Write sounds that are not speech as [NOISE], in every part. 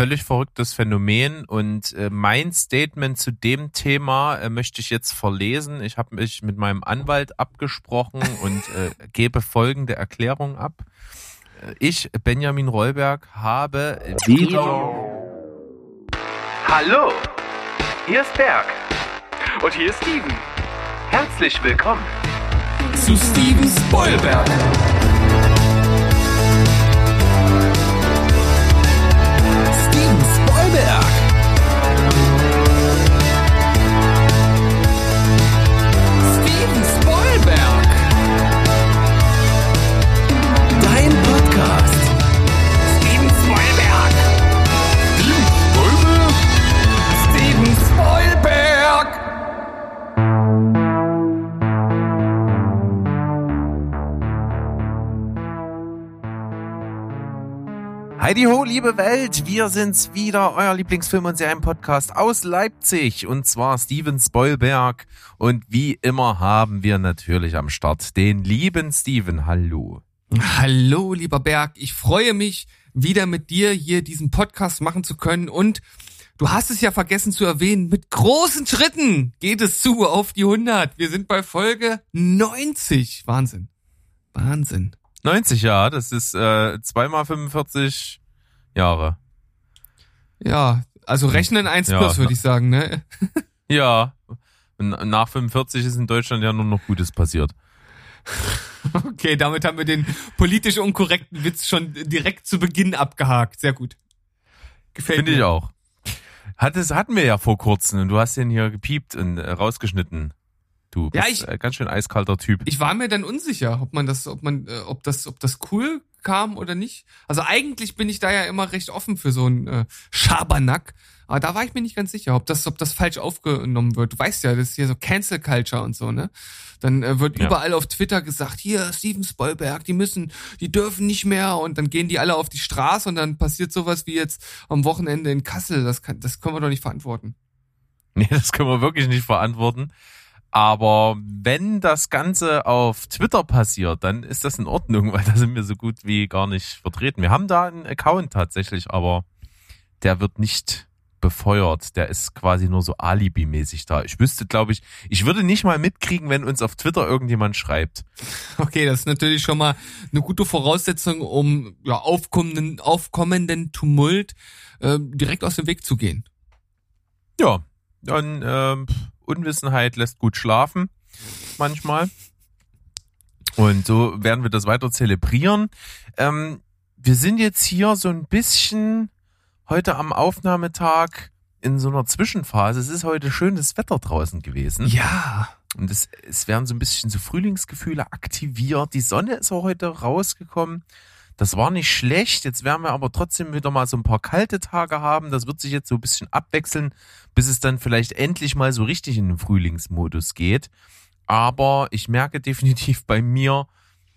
völlig verrücktes Phänomen und äh, mein Statement zu dem Thema äh, möchte ich jetzt verlesen. Ich habe mich mit meinem Anwalt abgesprochen [LAUGHS] und äh, gebe folgende Erklärung ab. Äh, ich, Benjamin Rollberg, habe wieder... Hallo, hier ist Berg und hier ist Steven. Herzlich willkommen zu Steven Spoilberg. Heidi ho, liebe Welt, wir sind's wieder, euer Lieblingsfilm- und Serienpodcast aus Leipzig und zwar Steven Spoilberg und wie immer haben wir natürlich am Start den lieben Steven. Hallo. Hallo, lieber Berg. Ich freue mich, wieder mit dir hier diesen Podcast machen zu können und du hast es ja vergessen zu erwähnen, mit großen Schritten geht es zu auf die 100. Wir sind bei Folge 90. Wahnsinn. Wahnsinn. 90 Jahre, das ist äh, zweimal 45 Jahre. Ja, also rechnen 1 Ja. plus, würde ich sagen, ne? [LAUGHS] Ja, nach 45 ist in Deutschland ja nur noch Gutes passiert. [LAUGHS] Okay, damit haben wir den politisch unkorrekten Witz schon direkt zu Beginn abgehakt. Sehr gut. Gefällt Finde mir. ich auch. Hat es, hatten wir ja vor kurzem und du hast den hier gepiept und äh, rausgeschnitten. Du Ja, bist ich- äh, ganz schön eiskalter Typ. Ich war mir dann unsicher, ob man das, ob man, äh, ob das, ob das cool kam oder nicht. Also eigentlich bin ich da ja immer recht offen für so einen äh, Schabernack. Aber da war ich mir nicht ganz sicher, ob das, ob das falsch aufgenommen wird. Du weißt ja, das ist hier so Cancel Culture und so, ne? Dann äh, wird Ja. überall auf Twitter gesagt, hier, Steven Spoilberg, die müssen, die dürfen nicht mehr und dann gehen die alle auf die Straße und dann passiert sowas wie jetzt am Wochenende in Kassel. Das kann, das können wir doch nicht verantworten. Nee, das können wir wirklich nicht verantworten. Aber wenn das Ganze auf Twitter passiert, dann ist das in Ordnung, [LAUGHS] weil da sind wir so gut wie gar nicht vertreten. Wir haben da einen Account tatsächlich, aber der wird nicht befeuert. Der ist quasi nur so Alibi-mäßig da. Ich wüsste, glaube ich, ich würde nicht mal mitkriegen, wenn uns auf Twitter irgendjemand schreibt. [LAUGHS] Okay, das ist natürlich schon mal eine gute Voraussetzung, um ja, aufkommenden, aufkommenden Tumult äh, direkt aus dem Weg zu gehen. Ja, dann ähm, Unwissenheit lässt gut schlafen manchmal. Und so werden wir das weiter zelebrieren. Ähm, wir sind jetzt hier so ein bisschen heute am Aufnahmetag in so einer Zwischenphase. Es ist heute schönes Wetter draußen gewesen. Ja. Und es, es werden so ein bisschen so Frühlingsgefühle aktiviert. Die Sonne ist auch heute rausgekommen. Das war nicht schlecht. Jetzt werden wir aber trotzdem wieder mal so ein paar kalte Tage haben. Das wird sich jetzt so ein bisschen abwechseln, bis es dann vielleicht endlich mal so richtig in den Frühlingsmodus geht. Aber ich merke [LAUGHS] definitiv bei mir,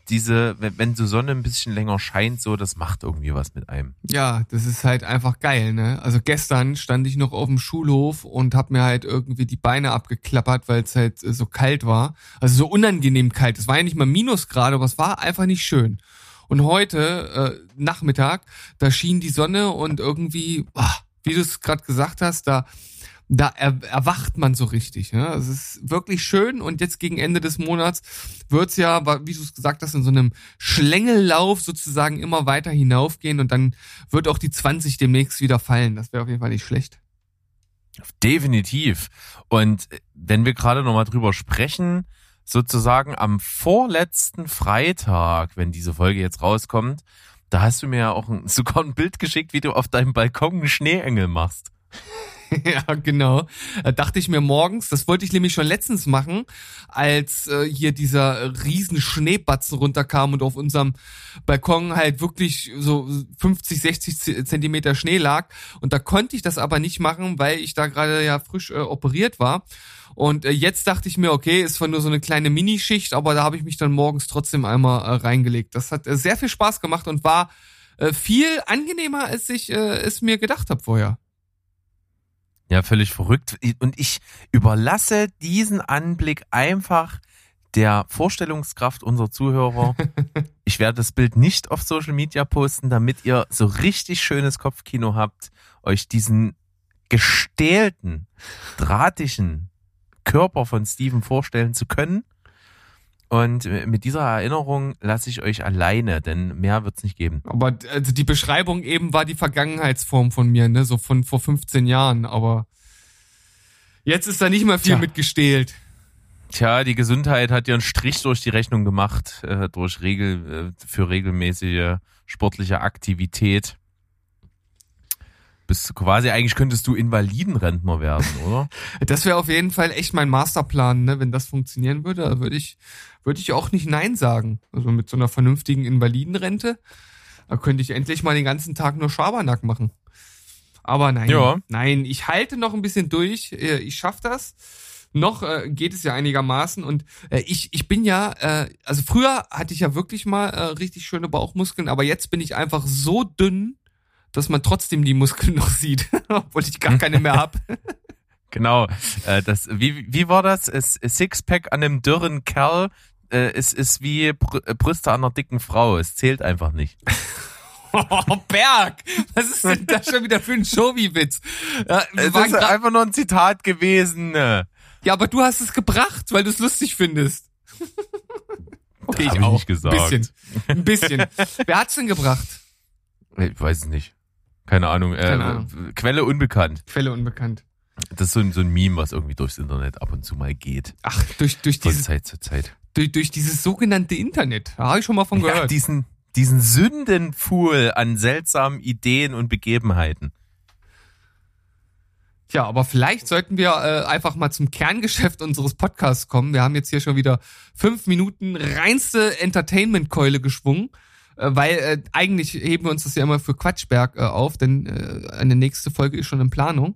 diese, wenn, so Sonne ein bisschen länger scheint, so, das macht irgendwie was mit einem. Ja, das ist halt einfach geil, ne? Also gestern stand ich noch auf dem Schulhof und hab mir halt irgendwie die Beine abgeklappert, weil es halt äh, so kalt war. Also so unangenehm kalt. Es war ja nicht mal Minusgrade, aber es war einfach nicht schön. Und heute, äh, Nachmittag, da schien die Sonne und irgendwie, ah, wie du es gerade gesagt hast, da, da er, erwacht man so richtig. Ne? Es ist wirklich schön und jetzt gegen Ende des Monats wird's ja, wie du es gesagt hast, in so einem Schlängellauf sozusagen immer weiter hinaufgehen und dann wird auch die 20 demnächst wieder fallen. Das wäre auf jeden Fall nicht schlecht. Definitiv. Und wenn wir gerade nochmal drüber sprechen, sozusagen am vorletzten Freitag, wenn diese Folge jetzt rauskommt, da hast du mir ja auch ein, [LAUGHS] sogar ein Bild geschickt, wie du auf deinem Balkon einen Schneeengel machst. [LAUGHS] ja, genau. Da dachte ich mir morgens, das wollte ich nämlich schon letztens machen, als äh, hier dieser riesen Schneebatzen runterkam und auf unserem Balkon halt wirklich so 50, 60 Z- Zentimeter Schnee lag. Und da konnte ich das aber nicht machen, weil ich da gerade ja frisch äh, operiert war. Und äh, jetzt dachte ich mir, okay, ist zwar nur so eine kleine Minischicht, aber da habe ich mich dann morgens trotzdem einmal äh, reingelegt. Das hat äh, sehr viel Spaß gemacht und war äh, viel angenehmer, als ich äh, es mir gedacht habe vorher. Ja, völlig verrückt. Und ich überlasse diesen Anblick einfach der Vorstellungskraft unserer Zuhörer. [LAUGHS] Ich werde das Bild nicht auf Social Media posten, damit ihr so richtig schönes Kopfkino habt, euch diesen gestählten, drahtigen Körper von Steven vorstellen zu können. Und mit dieser Erinnerung lasse ich euch alleine, denn mehr wird's nicht geben. Aber also die Beschreibung eben war die Vergangenheitsform von mir, ne? So von vor 15 Jahren, aber jetzt ist da nicht mehr viel Tja. mit gestählt. Tja, die Gesundheit hat dir einen Strich durch die Rechnung gemacht, äh, durch Regel, äh, für regelmäßige sportliche Aktivität. Bist du quasi, eigentlich könntest du Invalidenrentner werden, [LAUGHS] oder? Das wäre auf jeden Fall echt mein Masterplan, ne? Wenn das funktionieren würde, würde ich, würde ich auch nicht Nein sagen. Also mit so einer vernünftigen Invalidenrente, da könnte ich endlich mal den ganzen Tag nur Schabernack machen. Aber nein, Ja. nein, ich halte noch ein bisschen durch. Äh, Ich schaff das. Noch äh, geht es ja einigermaßen und äh, ich ich bin ja äh, also früher hatte ich ja wirklich mal äh, richtig schöne Bauchmuskeln, aber jetzt bin ich einfach so dünn, dass man trotzdem die Muskeln noch sieht, [LAUGHS] obwohl ich gar keine mehr hab. [LAUGHS] Genau. Äh, das, wie, wie war das? Es- Sixpack an einem dürren Kerl äh, ist, ist wie Br äh, Brüste an einer dicken Frau. Es zählt einfach nicht. [LAUGHS] Oh, Berg! Was ist denn das schon wieder für ein Showy-Witz? Ja, Es ist einfach nur ein Zitat gewesen. äh. ja, aber du hast es gebracht, weil du es lustig findest. Okay, Hab ich nicht gesagt. Ein bisschen. Ein bisschen. Wer hat's denn gebracht? Ich weiß es nicht. Keine Ahnung. Äh, Keine Ahnung. Quelle unbekannt. Quelle unbekannt. Das ist so ein, so ein Meme, was irgendwie durchs Internet ab und zu mal geht. Ach, durch, durch, Von dieses, Zeit zu Zeit. durch, durch dieses sogenannte Internet. Da habe ich schon mal von Ja, gehört. diesen, diesen Sündenpfuhl an seltsamen Ideen und Begebenheiten. Tja, aber vielleicht sollten wir äh, einfach mal zum Kerngeschäft unseres Podcasts kommen. Wir haben jetzt hier schon wieder fünf Minuten reinste Entertainment-Keule geschwungen, weil äh, eigentlich heben wir uns das ja immer für Quatschberg äh, auf, denn äh, eine nächste Folge ist schon in Planung.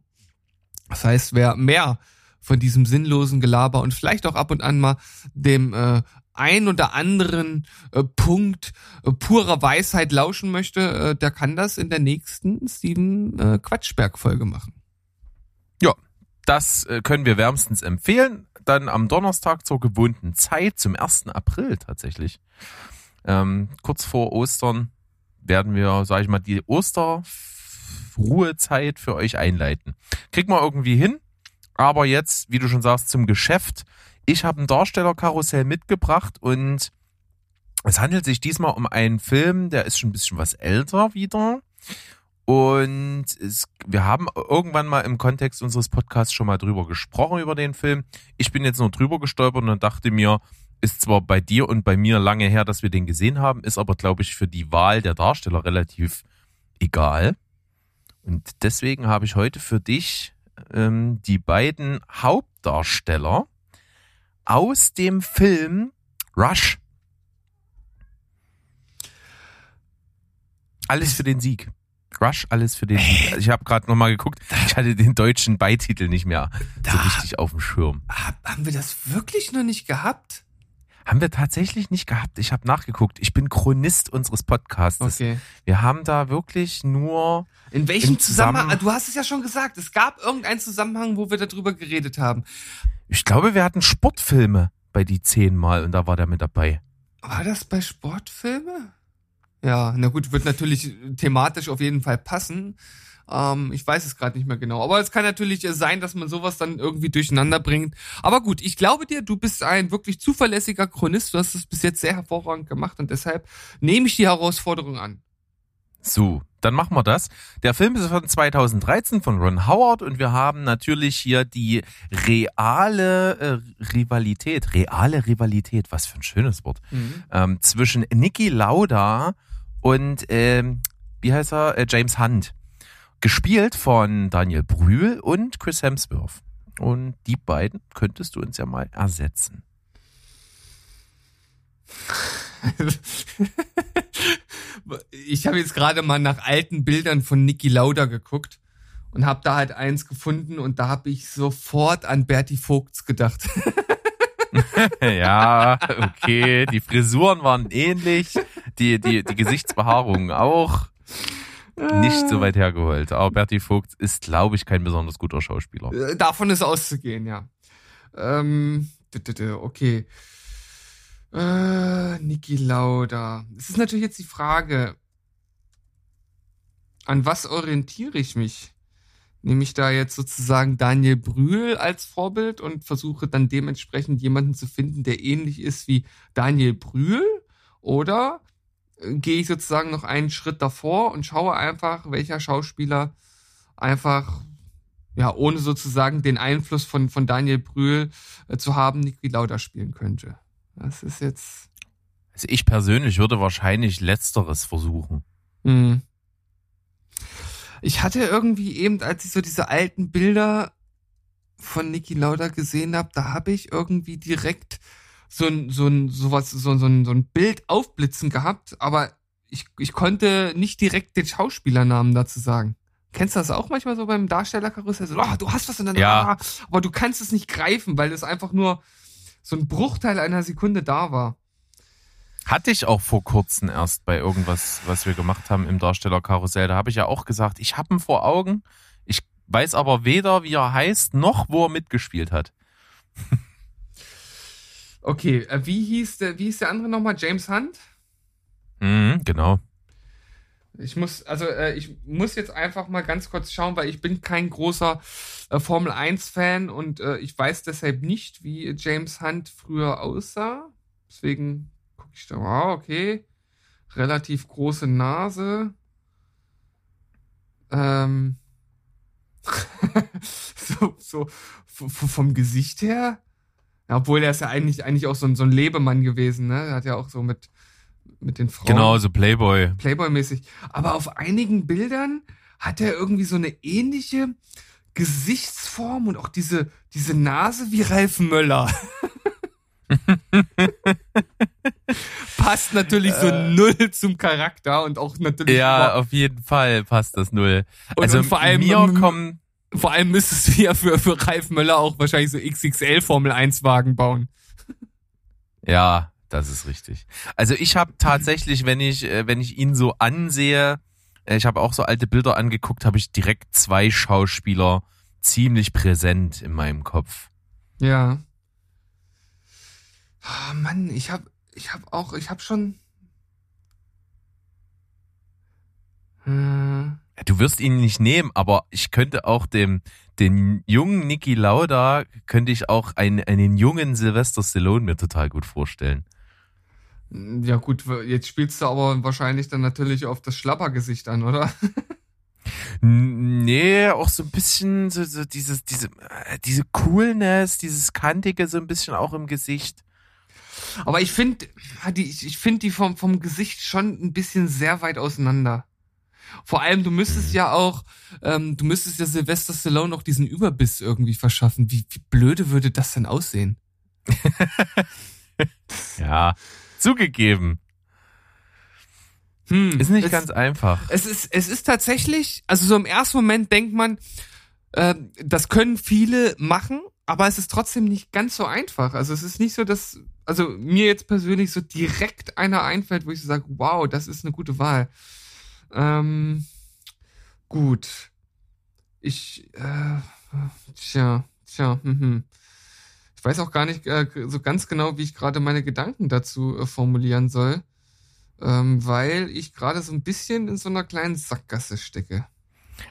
Das heißt, wer mehr von diesem sinnlosen Gelaber und vielleicht auch ab und an mal dem äh, ein oder anderen äh, Punkt äh, purer Weisheit lauschen möchte, äh, der kann das in der nächsten Steven äh, Quatschberg-Folge machen. Das äh, können wir wärmstens empfehlen. Dann am Donnerstag zur gewohnten Zeit, zum 1. April tatsächlich. Ähm, kurz vor Ostern werden wir, sag ich mal, die Osterruhezeit für euch einleiten. Kriegt man irgendwie hin. Aber jetzt, wie du schon sagst, zum Geschäft. Ich habe ein Darstellerkarussell mitgebracht und es handelt sich diesmal um einen Film, der ist schon ein bisschen was älter wieder. Und es, wir haben irgendwann mal im Kontext unseres Podcasts schon mal drüber gesprochen, über den Film. Ich bin jetzt nur drüber gestolpert und dachte mir, ist zwar bei dir und bei mir lange her, dass wir den gesehen haben, ist aber, glaube ich, für die Wahl der Darsteller relativ egal. Und deswegen habe ich heute für dich ähm, die beiden Hauptdarsteller aus dem Film Rush. Alles für den Sieg. Rush, alles für den Sieg. Ich habe gerade nochmal geguckt, ich hatte den deutschen Beititel nicht mehr so richtig auf dem Schirm. Hab, haben wir das wirklich noch nicht gehabt? Haben wir tatsächlich nicht gehabt. Ich habe nachgeguckt. Ich bin Chronist unseres Podcasts. Okay. Wir haben da wirklich nur In welchem Zusammenhang? Zusammen- Du hast es ja schon gesagt. Es gab irgendeinen Zusammenhang, wo wir darüber geredet haben. Ich glaube, wir hatten Sportfilme bei die zehnmal und da war der mit dabei. War das bei Sportfilme? Ja, na gut, wird natürlich thematisch auf jeden Fall passen. Ähm, ich weiß es gerade nicht mehr genau. Aber es kann natürlich äh, sein, dass man sowas dann irgendwie durcheinander bringt. Aber gut, ich glaube dir, du bist ein wirklich zuverlässiger Chronist. Du hast es bis jetzt sehr hervorragend gemacht und deshalb nehme ich die Herausforderung an. So, dann machen wir das. Der Film ist von 2013 von Ron Howard und wir haben natürlich hier die reale äh, Rivalität, reale Rivalität, was für ein schönes Wort, ähm, zwischen Niki Lauda und ähm, wie heißt er, äh, James Hunt. Gespielt von Daniel Brühl und Chris Hemsworth. Und die beiden könntest du uns ja mal ersetzen. [LAUGHS] ich habe jetzt gerade mal nach alten Bildern von Niki Lauda geguckt und habe da halt eins gefunden und da habe ich sofort an Bertie Vogts gedacht. [LAUGHS] ja, okay. Die Frisuren waren ähnlich, die, die, die Gesichtsbehaarung auch. Nicht so weit hergeholt. Aber Bertie Vogt ist, glaube ich, kein besonders guter Schauspieler. Äh, Davon ist auszugehen, ja. Ähm, okay. Äh, Niki Lauda. Es ist natürlich jetzt die Frage, an was orientiere ich mich? Nehme ich da jetzt sozusagen Daniel Brühl als Vorbild und versuche dann dementsprechend jemanden zu finden, der ähnlich ist wie Daniel Brühl? Oder gehe ich sozusagen noch einen Schritt davor und schaue einfach, welcher Schauspieler einfach, ja, ohne sozusagen den Einfluss von, von Daniel Brühl äh, zu haben, Niki Lauda spielen könnte? Das ist jetzt. Also ich persönlich würde wahrscheinlich Letzteres versuchen. Hm. Ich hatte irgendwie eben, als ich so diese alten Bilder von Niki Lauda gesehen habe, da habe ich irgendwie direkt so ein, so ein, sowas, so, so, ein, so ein Bild aufblitzen gehabt, aber ich, ich konnte nicht direkt den Schauspielernamen dazu sagen. Kennst du das auch manchmal so beim Darstellerkarussell? So, oh, du hast was in der Ja. ah, aber du kannst es nicht greifen, weil es einfach nur so ein Bruchteil einer Sekunde da war. Hatte ich auch vor kurzem erst bei irgendwas, was wir gemacht haben im Darstellerkarussell. Da habe ich ja auch gesagt, ich habe ihn vor Augen. Ich weiß aber weder, wie er heißt, noch wo er mitgespielt hat. [LAUGHS] Okay, äh, wie hieß der, wie hieß der andere nochmal? James Hunt? Mhm, genau. Ich muss, also äh, ich muss jetzt einfach mal ganz kurz schauen, weil ich bin kein großer äh, Formel 1 Fan und äh, ich weiß deshalb nicht, wie James Hunt früher aussah. Deswegen gucke ich da, wow, okay. Relativ große Nase. Ähm. [LAUGHS] so, so vom Gesicht her. Ja, obwohl er ist ja eigentlich, eigentlich auch so ein, so ein Lebemann gewesen, ne? Er hat ja auch so mit, mit den Frauen. Genau, so Playboy. Playboy-mäßig. Aber auf einigen Bildern hat er irgendwie so eine ähnliche Gesichtsform und auch diese, diese Nase wie Ralf Möller. [LAUGHS] Passt natürlich so null zum Charakter und auch natürlich Ja, auf jeden Fall passt das null. Und- also und vor allem, mir kommen, vor allem müsstest du ja für, für Ralf Möller auch wahrscheinlich so XXL Formel 1 Wagen bauen. ja, das ist richtig. Also ich habe tatsächlich, wenn ich, äh, wenn ich ihn so ansehe, äh, ich habe auch so alte Bilder angeguckt, habe ich direkt zwei Schauspieler ziemlich präsent in meinem Kopf. Ja. Ah, Mann, ich hab, ich hab auch, ich hab schon. Äh, Du wirst ihn nicht nehmen, aber ich könnte auch dem, den jungen Niki Lauda, könnte ich auch einen, einen jungen Sylvester Stallone mir total gut vorstellen. ja gut, jetzt spielst du aber wahrscheinlich dann natürlich auf das Schlappergesicht an, oder? Nee, auch so ein bisschen so, so dieses, diese, äh, diese Coolness, dieses Kantige so ein bisschen auch im Gesicht. Aber ich finde, ich finde die vom, vom Gesicht schon ein bisschen sehr weit auseinander. Vor allem, du müsstest ja auch, ähm, du müsstest ja Sylvester Stallone auch diesen Überbiss irgendwie verschaffen. Wie, wie blöde würde das denn aussehen? [LAUGHS] Ja, zugegeben. Hm, Ist nicht es- ganz einfach. Es ist, es ist tatsächlich, also so im ersten Moment denkt man, äh, das können viele machen, aber es ist trotzdem nicht ganz so einfach. Also es ist nicht so, dass, also mir jetzt persönlich so direkt einer einfällt, wo ich so sage, wow, das ist eine gute Wahl. Ähm, gut. Ich, äh, tja, tja, hm, hm. Ich weiß auch gar nicht äh, so ganz genau, wie ich gerade meine Gedanken dazu äh, formulieren soll ähm, weil ich gerade so ein bisschen in so einer kleinen Sackgasse stecke.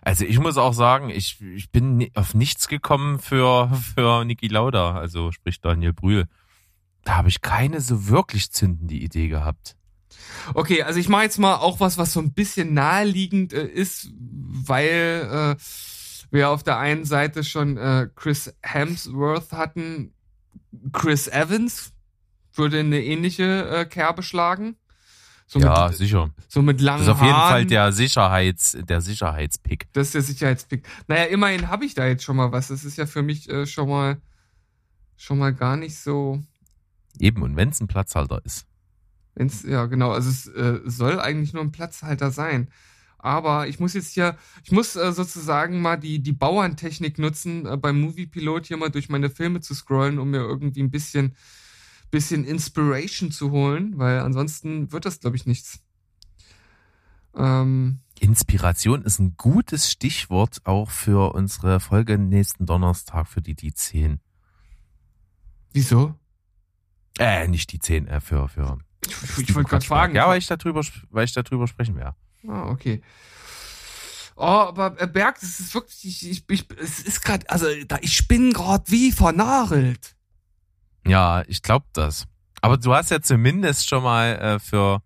Also ich muss auch sagen, ich, ich bin auf nichts gekommen für, für Niki Lauda, also sprich Daniel Brühl. Da habe ich keine so wirklich zündende Idee gehabt. Okay, also ich mache jetzt mal auch was, was so ein bisschen naheliegend äh, ist, weil äh, wir auf der einen Seite schon äh, Chris Hemsworth hatten. Chris Evans würde in eine ähnliche äh, Kerbe schlagen. So ja, mit, sicher. so mit langen Das ist auf jeden Haaren. Fall der Sicherheits, der Sicherheitspick. Das ist der Sicherheitspick. Naja, immerhin habe ich da jetzt schon mal was. Das ist ja für mich äh, schon mal schon mal gar nicht so. Eben, und wenn es ein Platzhalter ist. Wenn's, ja, genau. Also es äh, soll eigentlich nur ein Platzhalter sein. Aber ich muss jetzt hier, ich muss äh, sozusagen mal die, die Bauerntechnik nutzen, äh, beim Moviepilot hier mal durch meine Filme zu scrollen, um mir irgendwie ein bisschen, bisschen Inspiration zu holen, weil ansonsten wird das, glaube ich, nichts. Ähm, Inspiration ist ein gutes Stichwort auch für unsere Folge nächsten Donnerstag für die die 10. wieso? Äh, nicht die 10, äh, für, für. Ich, ich, wollte gerade fragen. Ja, weil ich darüber, weil ich darüber sprechen werde. Ah, okay. Oh, aber äh, Berg, das ist wirklich, ich, ich, es ist gerade, also da, ich bin gerade wie vernagelt. Ja, ich glaube das. Aber du hast ja zumindest schon mal äh, für,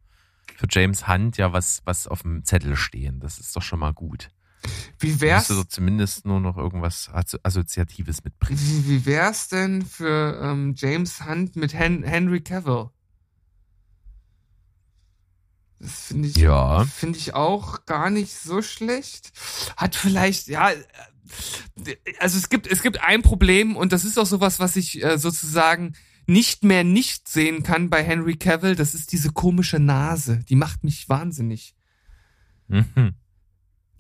für James Hunt ja was, was auf dem Zettel stehen. Das ist doch schon mal gut. Wie Du wär's, musst du doch zumindest nur noch irgendwas Asso- Assoziatives mitbringen. wie, wie wär's denn für ähm, James Hunt mit Hen Henry Cavill? Das finde ich, Ja. finde ich auch gar nicht so schlecht. Hat vielleicht, ja, also es gibt, es gibt ein Problem und das ist auch sowas, was ich äh, sozusagen nicht mehr nicht sehen kann bei Henry Cavill. Das ist diese komische Nase. Die macht mich wahnsinnig. Mhm.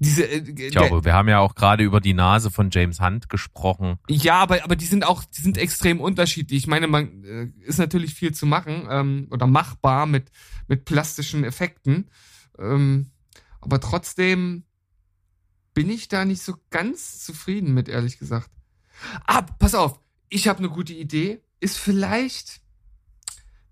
Diese, äh, Ich glaube, wir haben ja auch gerade über die Nase von James Hunt gesprochen. Ja, aber, aber die sind auch, die sind extrem unterschiedlich. Ich meine, man äh, ist natürlich viel zu machen ähm, oder machbar mit, mit plastischen Effekten. Ähm, aber trotzdem bin ich da nicht so ganz zufrieden mit, ehrlich gesagt. Ah, pass auf, ich habe eine gute Idee. Ist vielleicht,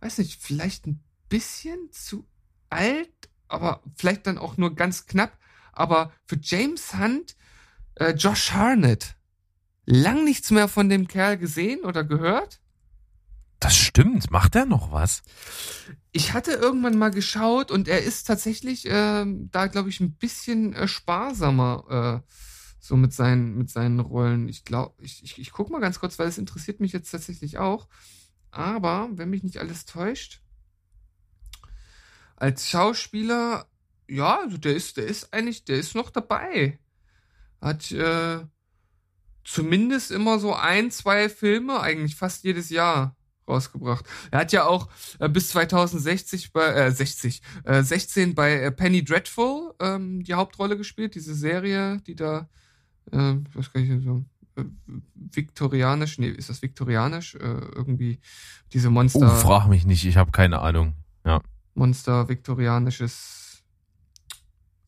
weiß nicht, vielleicht ein bisschen zu alt, aber vielleicht dann auch nur ganz knapp. Aber für James Hunt äh, Josh Harnett. Lang nichts mehr von dem Kerl gesehen oder gehört. Das stimmt. Macht er noch was? Ich hatte irgendwann mal geschaut und er ist tatsächlich ähm, da, glaube ich, ein bisschen äh, sparsamer äh, so mit seinen, mit seinen Rollen. Ich glaube, ich, ich, ich guck mal ganz kurz, weil es interessiert mich jetzt tatsächlich auch. Aber, wenn mich nicht alles täuscht, als Schauspieler, ja, also der ist, der ist eigentlich, der ist noch dabei. Hat äh, zumindest immer so ein, zwei Filme, eigentlich fast jedes Jahr rausgebracht. Er hat ja auch äh, bis 2060 bei äh, 60 äh, 16 bei äh, Penny Dreadful ähm, die Hauptrolle gespielt, diese Serie, die da äh, ich weiß gar nicht so äh, viktorianisch, nee, ist das viktorianisch äh, irgendwie diese Monster Oh, frag mich nicht. Ich habe keine Ahnung. Monster viktorianisches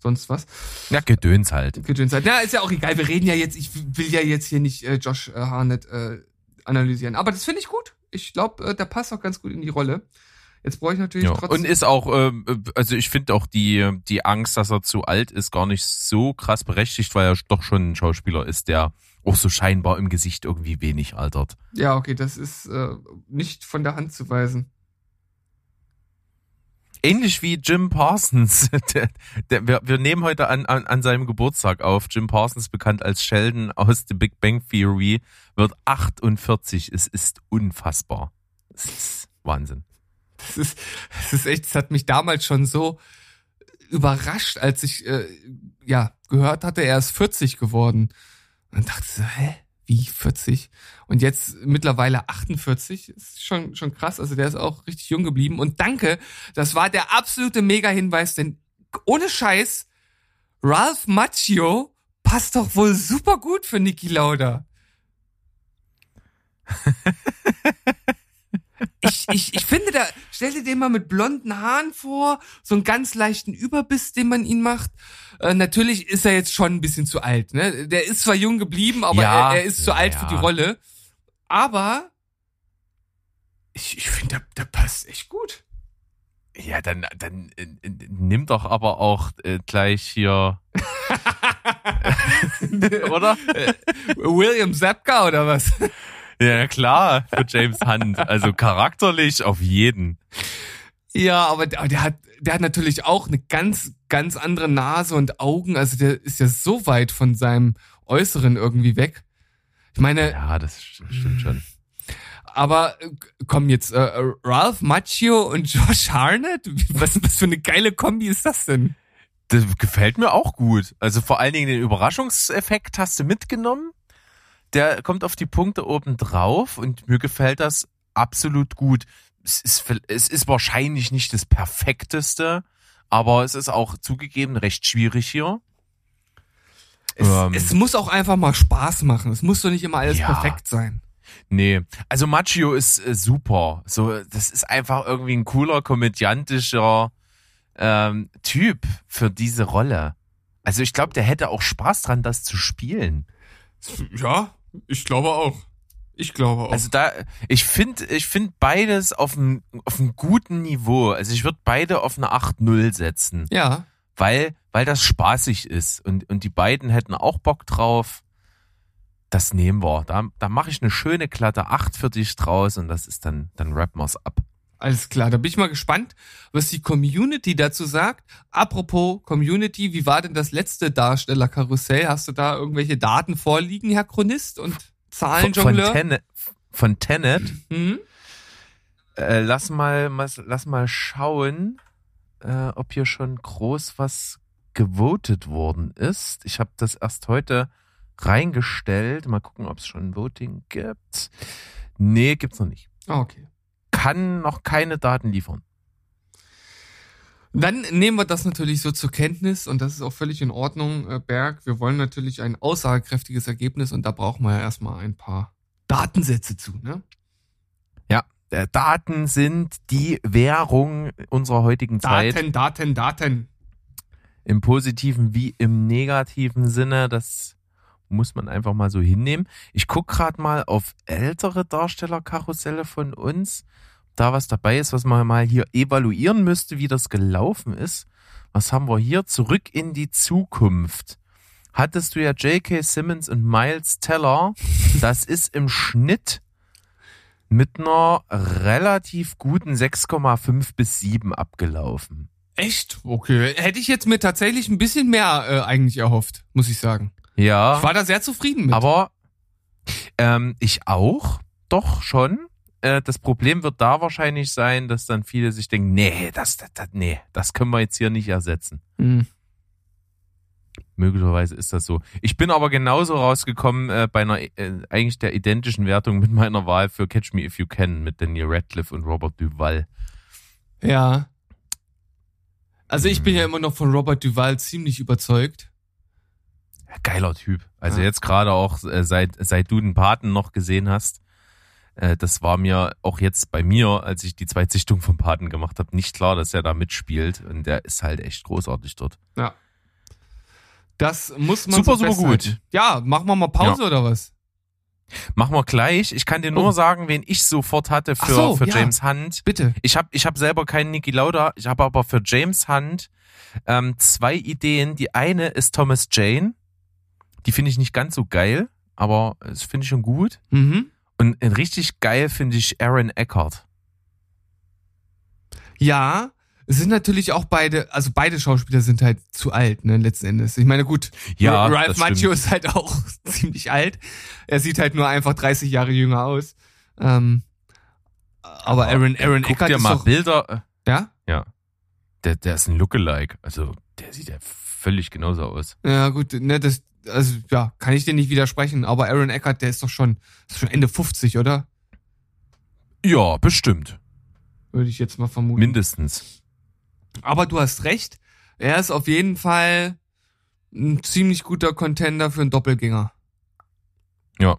sonst was. Ja, Gedöns halt. Gedöns halt. Na, ist ja auch egal. Wir reden ja jetzt, ich will ja jetzt hier nicht äh, Josh äh, Harnett äh, analysieren. Aber das finde ich gut. Ich glaube, äh, der passt auch ganz gut in die Rolle. Jetzt brauche ich natürlich Ja. trotzdem. Und ist auch, ähm, also ich finde auch die, die Angst, dass er zu alt ist, gar nicht so krass berechtigt, weil er doch schon ein Schauspieler ist, der auch so scheinbar im Gesicht irgendwie wenig altert. ja, okay, das ist äh, nicht von der Hand zu weisen. Ähnlich wie Jim Parsons. [LAUGHS] Der, der, wir, wir nehmen heute an, an, an seinem Geburtstag auf. Jim Parsons, bekannt als Sheldon aus The Big Bang Theory, wird 48. Es ist unfassbar. Es ist Wahnsinn. Das ist, das ist echt, das hat mich damals schon so überrascht, als ich äh, ja gehört hatte, er ist 40 geworden. Und dachte so, hä? Wie 40? Und jetzt mittlerweile 48. Ist schon, schon krass. Also der ist auch richtig jung geblieben. Und danke, das war der absolute Mega-Hinweis, denn ohne Scheiß, Ralph Macchio passt doch wohl super gut für Niki Lauda. [LAUGHS] Ich, ich, finde da, stell dir den mal mit blonden Haaren vor, so einen ganz leichten Überbiss, den man ihn macht. Äh, natürlich ist er jetzt schon ein bisschen zu alt, ne? Der ist zwar jung geblieben, aber Ja, er, er ist zu ja, alt für die Rolle. Aber ich, ich finde, der, der passt echt gut. Ja, dann, dann äh, nimm doch aber auch äh, gleich hier. [LAUGHS] [LAUGHS] Oder? William Zapka oder was? [LAUGHS] Ja, klar, für James Hunt. Also charakterlich auf jeden. Ja, aber der, hat, der hat natürlich auch eine ganz, ganz andere Nase und Augen. Also der ist ja so weit von seinem Äußeren irgendwie weg. Ich meine, Ja, das st- stimmt schon. aber äh, komm jetzt, äh, Ralph Macchio und [LAUGHS] Josh Harnett? Was, was für eine geile Kombi ist das denn? Das gefällt mir auch gut. Also vor allen Dingen den Überraschungseffekt hast du mitgenommen. Der kommt auf die Punkte oben drauf und mir gefällt das absolut gut. Es ist, es ist wahrscheinlich nicht das perfekteste, aber es ist auch zugegeben recht schwierig hier. Es, Ähm. es muss auch einfach mal Spaß machen. Es muss doch nicht immer alles Ja. perfekt sein. Nee, also Machio ist äh, super. So, das ist einfach irgendwie ein cooler, komödiantischer ähm, Typ für diese Rolle. Also ich glaube, der hätte auch Spaß dran, das zu spielen. Ja, ich glaube auch. Ich glaube auch. Also da, ich finde, ich finde beides auf einem, auf einem guten Niveau. Also ich würde beide auf eine 8-0 setzen. ja. Weil, weil das spaßig ist. Und, und die beiden hätten auch Bock drauf. Das nehmen wir. Da, da mache ich eine schöne glatte 8 für dich draus und das ist dann, dann rappen wir's ab. Alles klar, da bin ich mal gespannt, was die Community dazu sagt. Apropos Community, wie war denn das letzte Darstellerkarussell? Hast du da irgendwelche Daten vorliegen, Herr Chronist und Von, von, Zahlenjongleur? Tenet, von Tenet. Mhm. Äh, lass mal, mal, lass mal schauen, äh, ob hier schon groß was gewotet worden ist. Ich habe das erst heute reingestellt. Mal gucken, ob es schon Voting gibt. Nee, gibt's noch nicht. Ah, Okay. Kann noch keine Daten liefern. Dann nehmen wir das natürlich so zur Kenntnis und das ist auch völlig in Ordnung, äh, Berg. Wir wollen natürlich ein aussagekräftiges Ergebnis und da brauchen wir ja erstmal ein paar Datensätze zu, ne? Ja, äh, Daten sind die Währung unserer heutigen Zeit. Daten, Daten, Daten. Im positiven wie im negativen Sinne. Das muss man einfach mal so hinnehmen. Ich guck gerade mal auf ältere Darstellerkarusselle von uns. Da was dabei ist, was man mal hier evaluieren müsste, wie das gelaufen ist. Was haben wir hier? Zurück in die Zukunft. Hattest du ja J.K. Simmons und Miles Teller. Das ist im Schnitt mit einer relativ guten 6,5 bis 7 abgelaufen. Echt? Okay. Hätte ich jetzt mir tatsächlich ein bisschen mehr äh, eigentlich erhofft, muss ich sagen. Ja. Ich war da sehr zufrieden mit. Aber ähm, ich auch, doch schon. Äh, das Problem wird da wahrscheinlich sein, dass dann viele sich denken, nee, das, das, das, nee, das können wir jetzt hier nicht ersetzen. Hm. Möglicherweise ist das so. Ich bin aber genauso rausgekommen äh, bei einer äh, eigentlich der identischen Wertung mit meiner Wahl für Catch Me If You Can mit Daniel Radcliffe und Robert Duval. Ja. Also ich Hm. bin ja immer noch von Robert Duval ziemlich überzeugt. Geiler Typ. Also Ja. jetzt gerade auch, äh, seit, seit du den Paten noch gesehen hast, äh, das war mir auch jetzt bei mir, als ich die Zweitsichtung vom Paten gemacht habe, nicht klar, dass er da mitspielt. Und der ist halt echt großartig dort. Ja. Das muss man Super, so super gut. Ja, machen wir mal Pause oder was? Machen wir gleich. Ich kann dir nur Oh. sagen, wen ich sofort hatte für, so, für ja. James Hunt. Bitte. Ich habe ich hab selber keinen Niki Lauda, ich habe aber für James Hunt ähm, zwei Ideen. Die eine ist Thomas Jane. Die finde ich nicht ganz so geil, aber das finde ich schon gut. Mhm. Und äh, richtig geil finde ich Aaron Eckhart. Ja, es sind natürlich auch beide, also beide Schauspieler sind halt zu alt, ne, letzten Endes. Ich meine, gut, Ja, Ralph Macchio ist halt auch [LAUGHS] ziemlich alt. Er sieht halt nur einfach 30 Jahre jünger aus. Ähm, aber Aaron, Aaron Guck Eckhart dir ist mal doch, Bilder. ja? Ja. Der, der ist ein Lookalike. Also, der sieht ja völlig genauso aus. Ja, gut, ne, das, also, ja, kann ich dir nicht widersprechen, aber Aaron Eckhart, der ist doch schon, ist schon Ende 50, oder? Ja, bestimmt. Würde ich jetzt mal vermuten. Mindestens. Aber du hast recht. Er ist auf jeden Fall ein ziemlich guter Contender für einen Doppelgänger. Ja.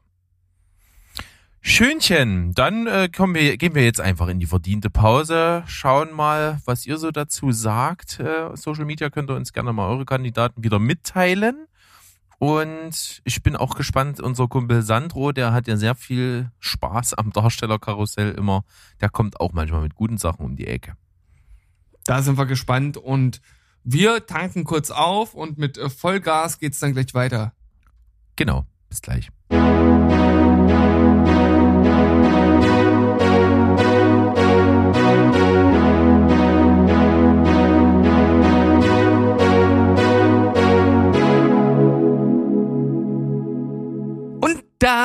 Schönchen, dann äh, kommen wir, gehen wir jetzt einfach in die verdiente Pause, schauen mal, was ihr so dazu sagt. Äh, Social Media könnt ihr uns gerne mal eure Kandidaten wieder mitteilen. Und ich bin auch gespannt, unser Kumpel Sandro, der hat ja sehr viel Spaß am Darstellerkarussell immer. Der kommt auch manchmal mit guten Sachen um die Ecke. Da sind wir gespannt und wir tanken kurz auf und mit äh, Vollgas geht's dann gleich weiter. Genau, bis gleich.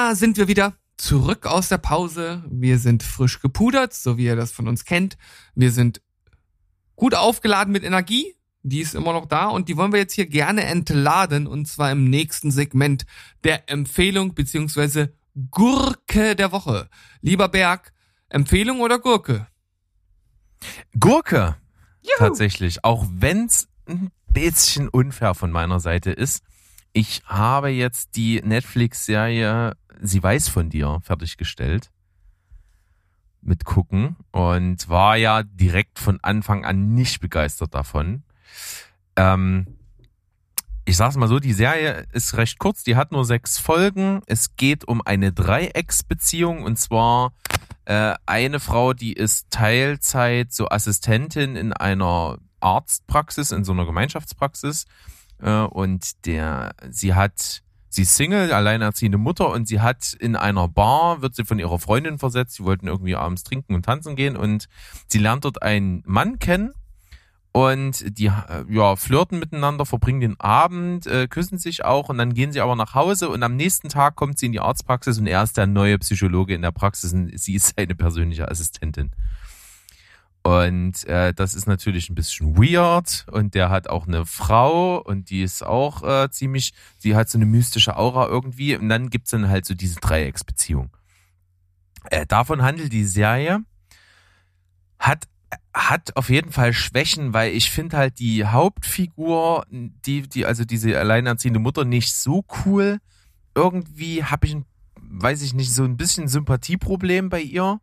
Da sind wir wieder zurück aus der Pause. Wir sind frisch gepudert, so wie ihr das von uns kennt. Wir sind gut aufgeladen mit Energie. Die ist immer noch da und die wollen wir jetzt hier gerne entladen und zwar im nächsten Segment der Empfehlung beziehungsweise Gurke der Woche. Lieber Berg, Empfehlung oder Gurke? Gurke. Tatsächlich. Auch wenn's ein bisschen unfair von meiner Seite ist. Ich habe jetzt die Netflix-Serie Sie weiß von dir fertiggestellt. Mit gucken. Und war ja direkt von Anfang an nicht begeistert davon. Ähm, ich sag's mal so, die Serie ist recht kurz, die hat nur sechs Folgen. Es geht um eine Dreiecksbeziehung und zwar äh, eine Frau, die ist Teilzeit so Assistentin in einer Arztpraxis, in so einer Gemeinschaftspraxis äh, und der, sie hat, sie ist Single, alleinerziehende Mutter und sie hat in einer Bar, wird sie von ihrer Freundin versetzt, sie wollten irgendwie abends trinken und tanzen gehen und sie lernt dort einen Mann kennen und die äh, ja flirten miteinander, verbringen den Abend, äh, küssen sich auch und dann gehen sie aber nach Hause und am nächsten Tag kommt sie in die Arztpraxis und er ist der neue Psychologe in der Praxis und sie ist seine persönliche Assistentin. Und äh, das ist natürlich ein bisschen weird und der hat auch eine Frau und die ist auch äh, ziemlich, die hat so eine mystische Aura irgendwie und dann gibt's dann halt so diese Dreiecksbeziehung. Äh, davon handelt die Serie. Hat hat auf jeden Fall Schwächen, weil ich finde halt die Hauptfigur, die, die, also diese alleinerziehende Mutter nicht so cool. Irgendwie habe ich ein, weiß ich nicht, so ein bisschen Sympathieproblem bei ihr.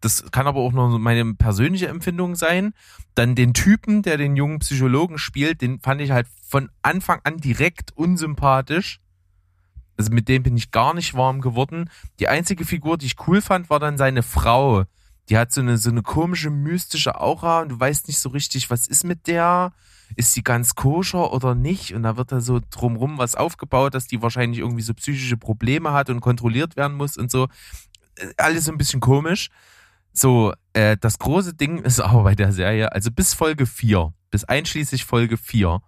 Das kann aber auch nur meine persönliche Empfindung sein. Dann den Typen, der den jungen Psychologen spielt, den fand ich halt von Anfang an direkt unsympathisch. Also mit dem bin ich gar nicht warm geworden. Die einzige Figur, die ich cool fand, war dann seine Frau die hat so eine, so eine komische, mystische Aura und du weißt nicht so richtig, was ist mit der? Ist die ganz koscher oder nicht? Und da wird da so drumrum was aufgebaut, dass die wahrscheinlich irgendwie so psychische Probleme hat und kontrolliert werden muss und so. Äh, alles so ein bisschen komisch. So, äh, das große Ding ist aber bei der Serie, also bis Folge 4, bis einschließlich Folge 4,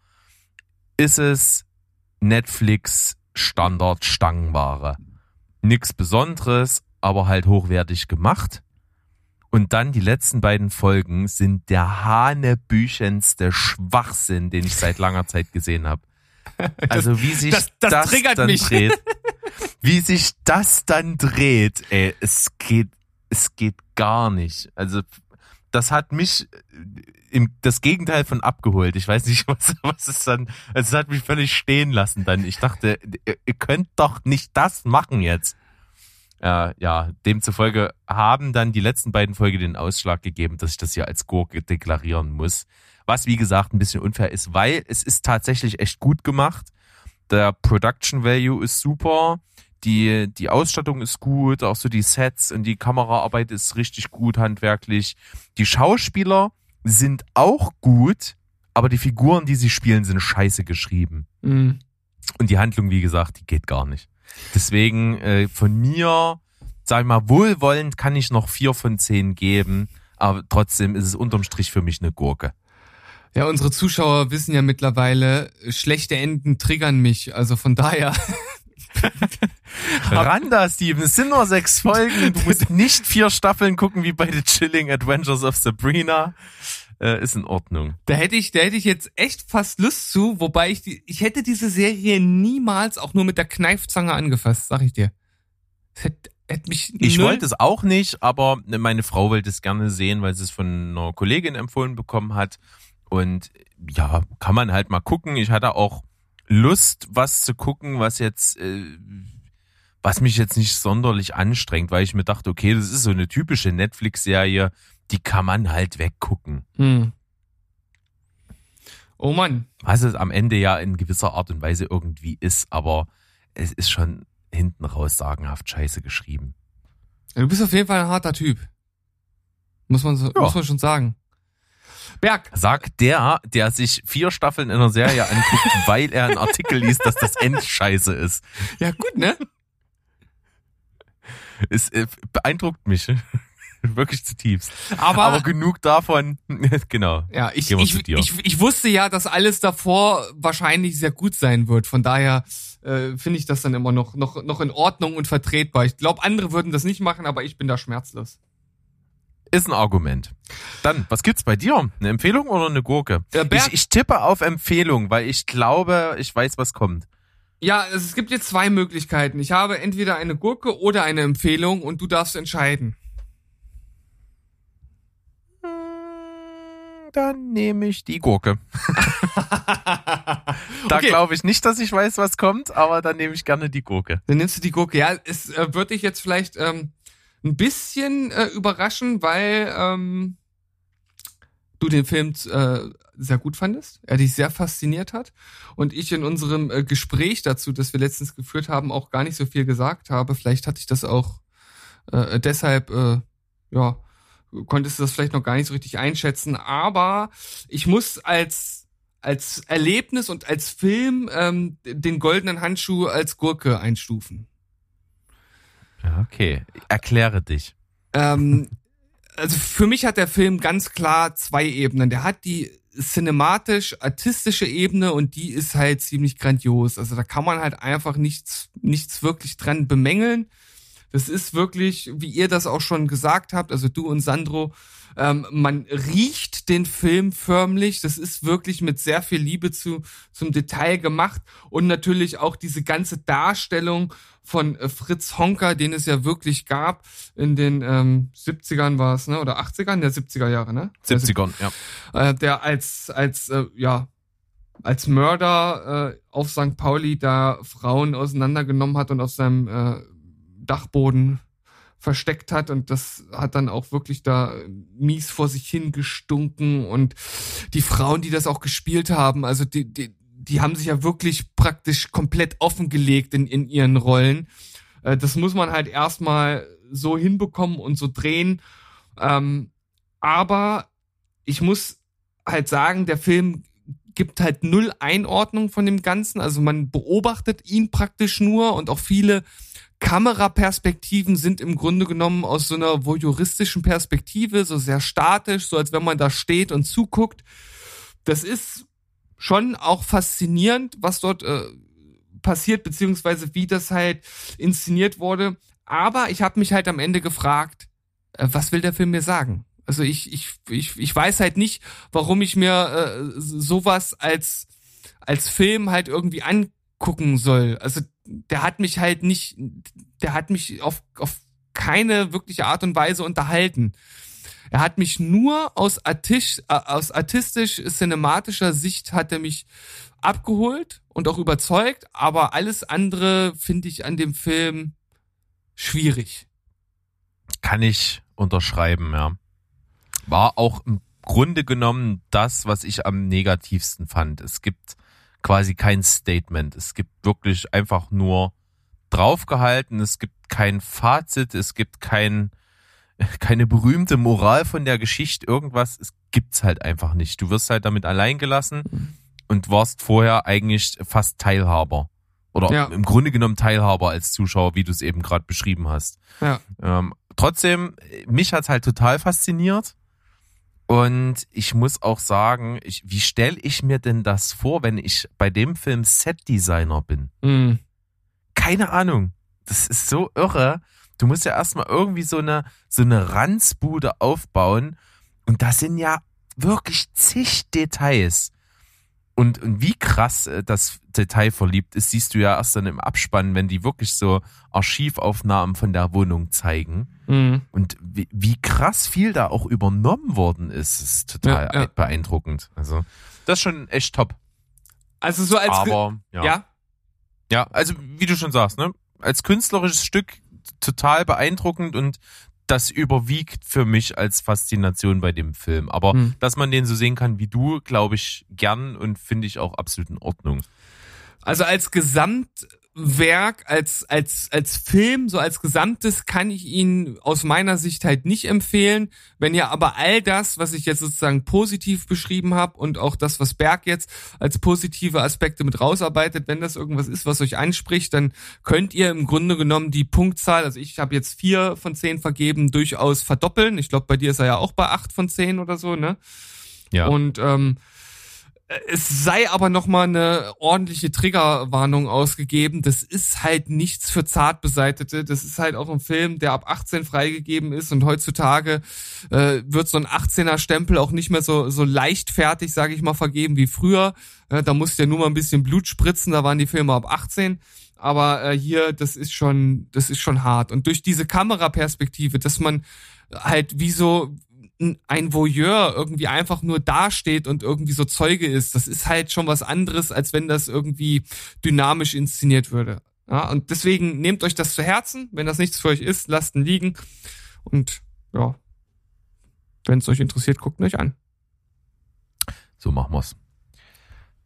ist es Netflix Standard Stangenware. Nix Besonderes, aber halt hochwertig gemacht. Und dann die letzten beiden Folgen sind der hanebüchenste Schwachsinn, den ich seit langer Zeit gesehen habe. [LAUGHS] Also wie sich das, das, das, triggert dann mich. dreht. Wie sich das dann dreht, ey, es geht, es geht gar nicht. Also das hat mich im, das Gegenteil von abgeholt. Ich weiß nicht, [LAUGHS] was, was es dann, also es hat mich völlig stehen lassen dann. Ich dachte, ihr, ihr könnt doch nicht das machen jetzt. Äh, ja, demzufolge haben dann die letzten beiden Folgen den Ausschlag gegeben, dass ich das hier als Gurke deklarieren muss. Was, wie gesagt, ein bisschen unfair ist, weil es ist tatsächlich echt gut gemacht. Der Production Value ist super. Die, die Ausstattung ist gut, auch so die Sets und die Kameraarbeit ist richtig gut handwerklich. Die Schauspieler sind auch gut, aber die Figuren, die sie spielen, sind scheiße geschrieben. Mhm. Und die Handlung, wie gesagt, die geht gar nicht. Deswegen äh, von mir, sag ich mal, wohlwollend kann ich noch vier von zehn geben, aber trotzdem ist es unterm Strich für mich eine Gurke. Ja, unsere Zuschauer wissen ja mittlerweile, schlechte Enden triggern mich. Also von daher. [LAUGHS] [LAUGHS] Randa, Steven, es sind nur sechs Folgen. Du musst [LAUGHS] nicht vier Staffeln gucken wie bei The Chilling Adventures of Sabrina. Äh, ist in Ordnung. Da hätte ich, da hätte ich jetzt echt fast Lust zu, wobei ich die, ich hätte diese Serie niemals auch nur mit der Kneifzange angefasst, sag ich dir. Das hätte, hätte mich Ich wollte es auch nicht, aber meine Frau wollte es gerne sehen, weil sie es von einer Kollegin empfohlen bekommen hat. Und ja, kann man halt mal gucken. Ich hatte auch Lust, was zu gucken, was jetzt, äh, was mich jetzt nicht sonderlich anstrengt, weil ich mir dachte, okay, das ist so eine typische Netflix-Serie, die kann man halt weggucken. Hm. Oh Mann. Was es am Ende ja in gewisser Art und Weise irgendwie ist, aber es ist schon hinten raus sagenhaft scheiße geschrieben. Du bist auf jeden Fall ein harter Typ. Muss man, so, Ja. muss man schon sagen. Berg, Sagt der, der sich vier Staffeln in einer Serie anguckt, [LAUGHS] weil er einen Artikel liest, dass das End scheiße ist. ja gut, ne? Es äh, beeindruckt mich. [LAUGHS] Wirklich zutiefst. Aber, Aber genug davon. [LAUGHS] genau. ja, ich, ich, ich, ich wusste ja, dass alles davor wahrscheinlich sehr gut sein wird. Von daher äh, finde ich das dann immer noch, noch, noch in Ordnung und vertretbar. Ich glaube, andere würden das nicht machen, aber ich bin da schmerzlos. Ist ein Argument. Dann, was gibt's bei dir? Eine Empfehlung oder eine Gurke? Äh, Ich, ich tippe auf Empfehlung, weil ich glaube, ich weiß, was kommt. Ja, es gibt jetzt zwei Möglichkeiten. Ich habe entweder eine Gurke oder eine Empfehlung und du darfst entscheiden. Dann nehme ich die Gurke. [LAUGHS] Da Okay. glaube ich nicht, dass ich weiß, was kommt, aber dann nehme ich gerne die Gurke. Dann nimmst du die Gurke. Ja, es äh, wird dich jetzt vielleicht ähm, ein bisschen äh, überraschen, weil ähm, du den Film äh, sehr gut fandest, er dich sehr fasziniert hat und ich in unserem äh, Gespräch dazu, das wir letztens geführt haben, auch gar nicht so viel gesagt habe. Vielleicht hatte ich das auch äh, deshalb, äh, ja, konntest du das vielleicht noch gar nicht so richtig einschätzen. Aber ich muss als als Erlebnis und als Film ähm, den goldenen Handschuh als Gurke einstufen. Ja, okay. Erkläre dich. Ähm, also für mich hat der Film ganz klar zwei Ebenen. Der hat die cinematisch-artistische Ebene und die ist halt ziemlich grandios. Also da kann man halt einfach nichts, nichts wirklich dran bemängeln. Das ist wirklich, wie ihr das auch schon gesagt habt, also du und Sandro, ähm, man riecht den Film förmlich. Das ist wirklich mit sehr viel Liebe zu, zum Detail gemacht und natürlich auch diese ganze Darstellung von äh, Fritz Honker, den es ja wirklich gab in den ähm, 70ern war es, ne? Oder 80ern, der 70er Jahre, ne? 70ern, ja. Äh, der als, als, äh, ja, als Mörder äh, auf St. Pauli da Frauen auseinandergenommen hat und auf seinem äh, Dachboden versteckt hat und das hat dann auch wirklich da mies vor sich hingestunken und die Frauen, die das auch gespielt haben, also die, die, die haben sich ja wirklich praktisch komplett offengelegt in, in ihren Rollen. Äh, das muss man halt erstmal so hinbekommen und so drehen. Ähm, aber ich muss halt sagen, der Film gibt halt null Einordnung von dem Ganzen. Also man beobachtet ihn praktisch nur und auch viele Kameraperspektiven sind im Grunde genommen aus so einer voyeuristischen Perspektive, so sehr statisch, so als wenn man da steht und zuguckt. Das ist schon auch faszinierend, was dort äh, passiert, beziehungsweise wie das halt inszeniert wurde. Aber ich habe mich halt am Ende gefragt, äh, was will der Film mir sagen? Also ich, ich, ich, ich weiß halt nicht, warum ich mir äh, sowas als, als Film halt irgendwie angucken soll. Also der hat mich halt nicht, der hat mich auf, auf keine wirkliche Art und Weise unterhalten. Er hat mich nur aus, artisch, äh, aus artistisch-cinematischer Sicht hat er mich abgeholt und auch überzeugt, aber alles andere finde ich an dem Film schwierig. Kann ich unterschreiben, ja. War auch im Grunde genommen das, was ich am negativsten fand. Es gibt quasi kein Statement. Es gibt wirklich einfach nur draufgehalten. Es gibt kein Fazit. Es gibt kein, [LAUGHS] keine berühmte Moral von der Geschichte, irgendwas. Es gibt's halt einfach nicht. Du wirst halt damit allein gelassen und warst vorher eigentlich fast Teilhaber. Oder ja. im Grunde genommen Teilhaber als Zuschauer, wie du es eben gerade beschrieben hast. Ja. Ähm, trotzdem, mich hat's halt total fasziniert. Und ich muss auch sagen, ich, wie stelle ich mir denn das vor, wenn ich bei dem Film Setdesigner bin? Mhm. Keine Ahnung. Das ist so irre. Du musst ja erstmal irgendwie so eine, so eine Ranzbude aufbauen. Und da sind ja wirklich zig Details. Und, und wie krass äh, das Detail verliebt ist, siehst du ja erst dann im Abspann, wenn die wirklich so Archivaufnahmen von der Wohnung zeigen. Mhm. Und wie, wie krass viel da auch übernommen worden ist, ist total ja, ja. beeindruckend. Also, das ist schon echt top. Also so als Aber, ja. ja. Ja, also wie du schon sagst, ne? Als künstlerisches Stück total beeindruckend und das überwiegt für mich als Faszination bei dem Film. Aber hm. dass man den so sehen kann wie du, glaube ich gern und finde ich auch absolut in Ordnung. Also als Gesamt Werk als als als Film so als Gesamtes kann ich ihn aus meiner Sicht halt nicht empfehlen. Wenn ihr aber all das, was ich jetzt sozusagen positiv beschrieben habe und auch das, was Berg jetzt als positive Aspekte mit rausarbeitet, wenn das irgendwas ist, was euch anspricht, dann könnt ihr im Grunde genommen die Punktzahl, also ich habe jetzt vier von zehn vergeben, durchaus verdoppeln. Ich glaube, bei dir ist er ja auch bei acht von zehn oder so, ne? Ja. Und ähm, es sei aber nochmal eine ordentliche Triggerwarnung ausgegeben. Das ist halt nichts für Zartbeseitete. Das ist halt auch ein Film, der ab 18 freigegeben ist und heutzutage äh, wird so ein 18er Stempel auch nicht mehr so, so leichtfertig, sage ich mal, vergeben wie früher. Äh, da musste ja nur mal ein bisschen Blut spritzen, da waren die Filme ab 18. Aber äh, hier, das ist schon, das ist schon hart. Und durch diese Kameraperspektive, dass man halt wie so, ein Voyeur irgendwie einfach nur dasteht und irgendwie so Zeuge ist, das ist halt schon was anderes, als wenn das irgendwie dynamisch inszeniert würde. Ja, und deswegen nehmt euch das zu Herzen. Wenn das nichts für euch ist, lasst ihn liegen. Und ja, wenn es euch interessiert, guckt ihn euch an. So machen wir's.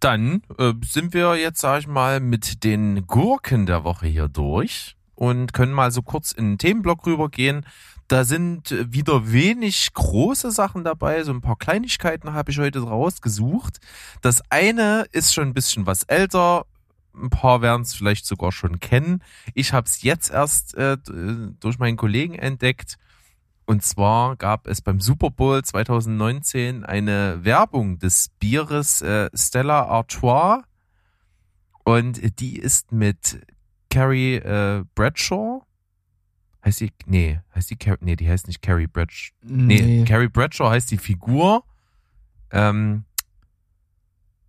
Dann äh, sind wir jetzt, sag ich mal, mit den Gurken der Woche hier durch und können mal so kurz in den Themenblock rübergehen. Da sind wieder wenig große Sachen dabei, so ein paar Kleinigkeiten habe ich heute rausgesucht. Das eine ist schon ein bisschen was älter, ein paar werden es vielleicht sogar schon kennen. Ich habe es jetzt erst äh, durch meinen Kollegen entdeckt. Und zwar gab es beim Super Bowl 2019 eine Werbung des Bieres äh, Stella Artois. Und die ist mit Carrie äh, Bradshaw. Heißt die, nee, heißt die, Car nee, die heißt nicht Carrie Bradshaw. Nee, Carrie Bradshaw heißt die Figur. Ähm,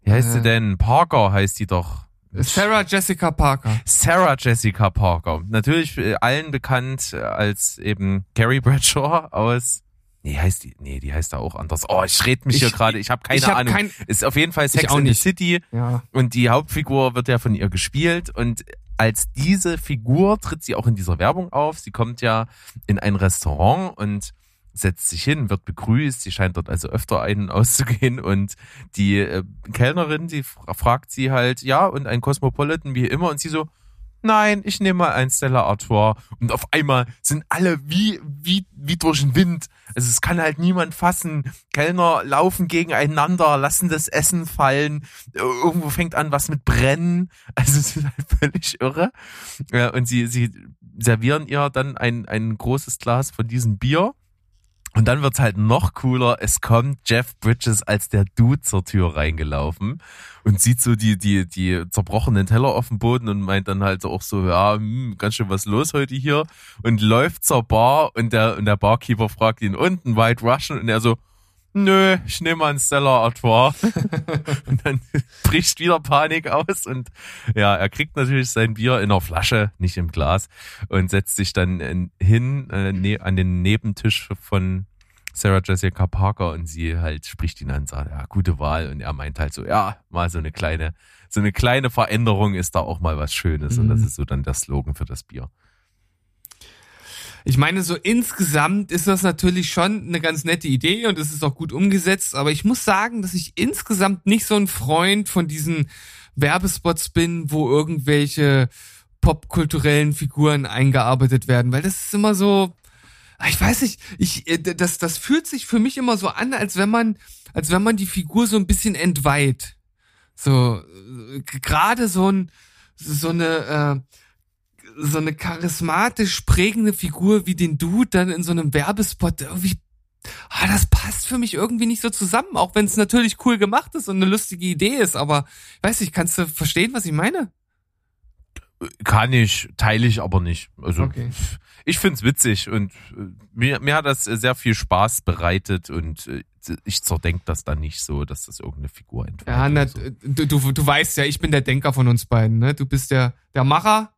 wie heißt Äh. sie denn? Parker heißt die doch. Sarah Jessica Parker. Sarah Jessica Parker. Natürlich äh, allen bekannt äh, als eben Carrie Bradshaw aus. Nee, heißt die, nee, die heißt da auch anders. Oh, ich red mich Ich- hier gerade, ich habe keine ich hab Ahnung. kein- ist auf jeden Fall Sex in the. City Ja. und die Hauptfigur wird ja von ihr gespielt und als diese Figur tritt sie auch in dieser Werbung auf. Sie kommt ja in ein Restaurant und setzt sich hin, wird begrüßt. Sie scheint dort also öfter ein- und auszugehen und die äh, Kellnerin, die fra- fragt sie halt, ja, und ein Cosmopolitan wie immer und sie so, nein, ich nehme mal ein Stella Artois und auf einmal sind alle wie, wie, wie durch den Wind. Also es kann halt niemand fassen. Kellner laufen gegeneinander, lassen das Essen fallen. Irgendwo fängt an was mit Brennen. Also es ist halt [LAUGHS] völlig irre. Und sie, sie servieren ihr dann ein, ein großes Glas von diesem Bier. Und dann wird's halt noch cooler. Es kommt Jeff Bridges als der Dude zur Tür reingelaufen und sieht so die, die, die zerbrochenen Teller auf dem Boden und meint dann halt auch so, ja, hm, ganz schön was los heute hier und läuft zur Bar und der, und der Barkeeper fragt ihn, und ein White Russian? Und er so, nö, ich nehme mal einen Stella Artois. [LAUGHS] und dann bricht wieder Panik aus und ja, er kriegt natürlich sein Bier in einer Flasche, nicht im Glas und setzt sich dann in, hin äh, ne, an den Nebentisch von Sarah Jessica Parker und sie halt spricht ihn an und sagt, ja, gute Wahl und er meint halt so, ja, mal so eine kleine, so eine kleine Veränderung ist da auch mal was Schönes und Mhm. das ist so dann der Slogan für das Bier. Ich meine, so insgesamt ist das natürlich schon eine ganz nette Idee und es ist auch gut umgesetzt, aber ich muss sagen, dass ich insgesamt nicht so ein Freund von diesen Werbespots bin, wo irgendwelche popkulturellen Figuren eingearbeitet werden, weil das ist immer so, ah, ich weiß nicht, ich, äh, das, das fühlt sich für mich immer so an, als wenn man, als wenn man die Figur so ein bisschen entweiht. So, äh, gerade so ein, so eine, äh, so eine charismatisch prägende Figur wie den Dude dann in so einem Werbespot irgendwie ah, das passt für mich irgendwie nicht so zusammen, auch wenn es natürlich cool gemacht ist und eine lustige Idee ist, aber weiß ich, kannst du verstehen, was ich meine? Kann ich, teile ich aber nicht. Also Okay. ich find's witzig und äh, mir, mir hat das sehr viel Spaß bereitet und äh, ich zerdenk das dann nicht so, dass das irgendeine Figur entweiht. Ja, na, so. du, du, du weißt ja, ich bin der Denker von uns beiden, ne? Du bist der, der Macher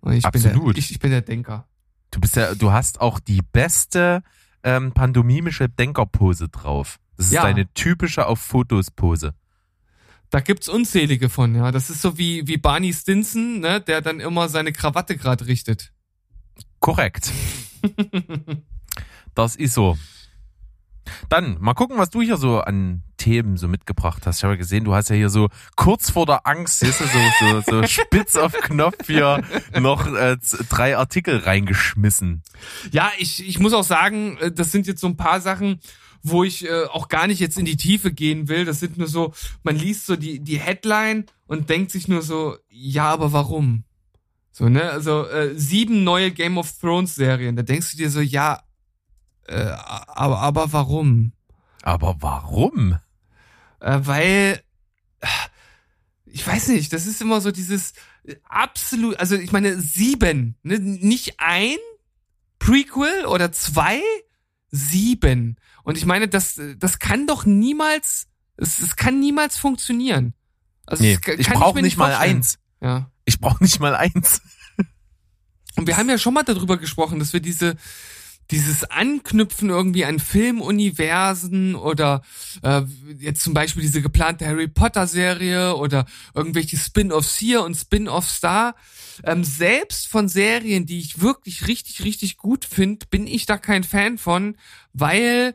und ich bin Absolut. der, ich, ich bin der Denker. Du bist ja, du hast auch die beste ähm, pantomimische Denkerpose drauf. Das ist Ja. deine typische auf Fotos Pose. Da gibt's unzählige von, ja. Das ist so wie, wie Barney Stinson, ne? Der dann immer seine Krawatte gerade richtet. Korrekt. [LAUGHS] das ist so. Dann mal gucken, was du hier so an Themen so mitgebracht hast. Ich habe ja gesehen, du hast ja hier so kurz vor der Angst, siehst du, so, so, so [LAUGHS] spitz auf Knopf hier noch äh, drei Artikel reingeschmissen. Ja, ich, ich muss auch sagen, äh, das sind jetzt so ein paar Sachen, wo ich äh, auch gar nicht jetzt in die Tiefe gehen will. Das sind nur so, man liest so die, die Headline und denkt sich nur so, ja, aber warum? So, ne? Also äh, sieben neue Game of Thrones Serien. Da denkst du dir so, ja, äh, aber, aber warum? Aber warum? Äh, weil, äh, ich weiß nicht, das ist immer so dieses äh, absolut, also ich meine, sieben, ne? nicht ein Prequel oder zwei, sieben. Und ich meine, das, das kann doch niemals, es, es kann niemals funktionieren. Also Nee, kann ich brauche nicht mal vorstellen. eins. Ja. Ich brauche nicht mal eins. Und wir haben ja schon mal darüber gesprochen, dass wir diese dieses Anknüpfen irgendwie an Filmuniversen oder äh, jetzt zum Beispiel diese geplante Harry Potter Serie oder irgendwelche Spin-offs hier und Spin-offs da. Ähm, selbst von Serien, die ich wirklich richtig, richtig gut finde, bin ich da kein Fan von, weil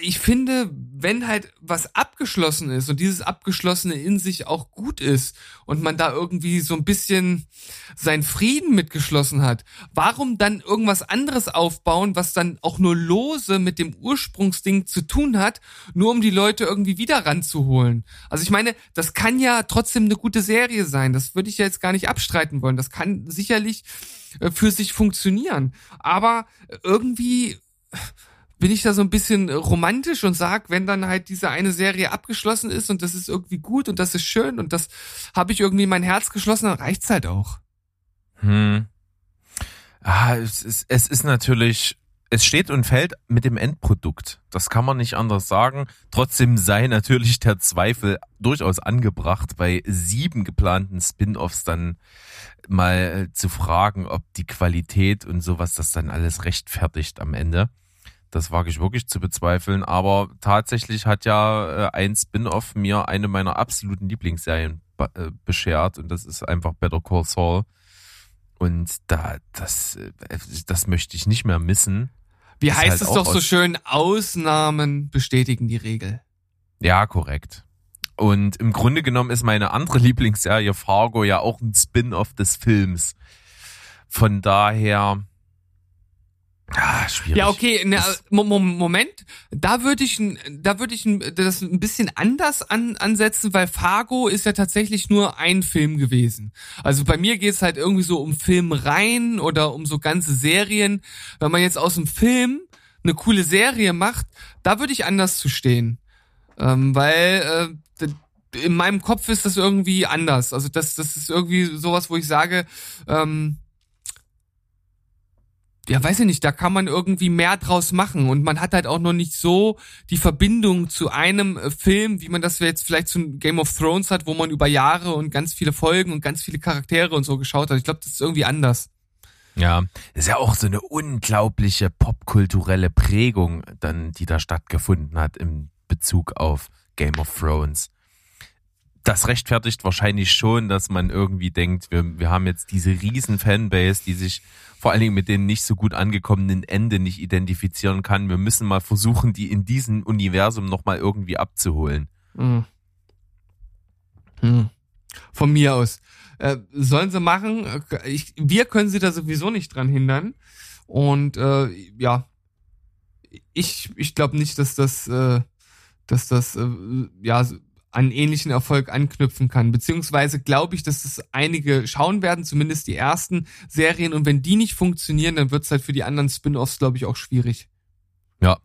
ich finde, wenn halt was abgeschlossen ist und dieses Abgeschlossene in sich auch gut ist und man da irgendwie so ein bisschen seinen Frieden mitgeschlossen hat, warum dann irgendwas anderes aufbauen, was dann auch nur lose mit dem Ursprungsding zu tun hat, nur um die Leute irgendwie wieder ranzuholen? Also ich meine, das kann ja trotzdem eine gute Serie sein. Das würde ich ja jetzt gar nicht abstreiten wollen. Das kann sicherlich äh, für sich funktionieren. Aber irgendwie bin ich da so ein bisschen romantisch und sag, wenn dann halt diese eine Serie abgeschlossen ist und das ist irgendwie gut und das ist schön und das habe ich irgendwie in mein Herz geschlossen, dann reicht's halt auch. Hm. Ah, es ist, es ist natürlich, es steht und fällt mit dem Endprodukt. Das kann man nicht anders sagen. Trotzdem sei natürlich der Zweifel durchaus angebracht, bei sieben geplanten Spin-offs dann mal zu fragen, ob die Qualität und sowas das dann alles rechtfertigt am Ende. Das wage ich wirklich zu bezweifeln. Aber tatsächlich hat ja äh, ein Spin-off mir eine meiner absoluten Lieblingsserien äh, beschert und das ist einfach Better Call Saul. Und da, das, äh, das möchte ich nicht mehr missen. Wie heißt halt es doch so schön, Ausnahmen bestätigen die Regel. Ja, korrekt. Und im Grunde genommen ist meine andere [LAUGHS] Lieblingsserie Fargo ja auch ein Spin-off des Films. Von daher, Ah, schwierig. Ja, okay, ne, Moment, da würde ich, da würde ich das ein bisschen anders an, ansetzen, weil Fargo ist ja tatsächlich nur ein Film gewesen. Also bei mir geht's halt irgendwie so um Filmreihen oder um so ganze Serien. Wenn man jetzt aus dem Film eine coole Serie macht, da würde ich anders zu stehen. Ähm, weil äh, in meinem Kopf ist das irgendwie anders. Also das, das ist irgendwie sowas, wo ich sage, ähm, ja, weiß ich nicht, da kann man irgendwie mehr draus machen und man hat halt auch noch nicht so die Verbindung zu einem äh, Film, wie man das jetzt vielleicht zu Game of Thrones hat, wo man über Jahre und ganz viele Folgen und ganz viele Charaktere und so geschaut hat. Ich glaube, das ist irgendwie anders. Ja, ist ja auch so eine unglaubliche popkulturelle Prägung, dann, die da stattgefunden hat im Bezug auf Game of Thrones das rechtfertigt wahrscheinlich schon, dass man irgendwie denkt, wir, wir haben jetzt diese riesen Fanbase, die sich vor allen Dingen mit den nicht so gut angekommenen Ende nicht identifizieren kann. Wir müssen mal versuchen, die in diesem Universum nochmal irgendwie abzuholen. Mhm. Mhm. Von mir aus. Äh, sollen sie machen. Ich, wir können sie da sowieso nicht dran hindern. Und äh, ja, ich, ich glaube nicht, dass das, äh, dass das äh, ja an ähnlichen Erfolg anknüpfen kann. Beziehungsweise glaube ich, dass es einige schauen werden, zumindest die ersten Serien. Und wenn die nicht funktionieren, dann wird es halt für die anderen Spin-offs, glaube ich, auch schwierig. Ja,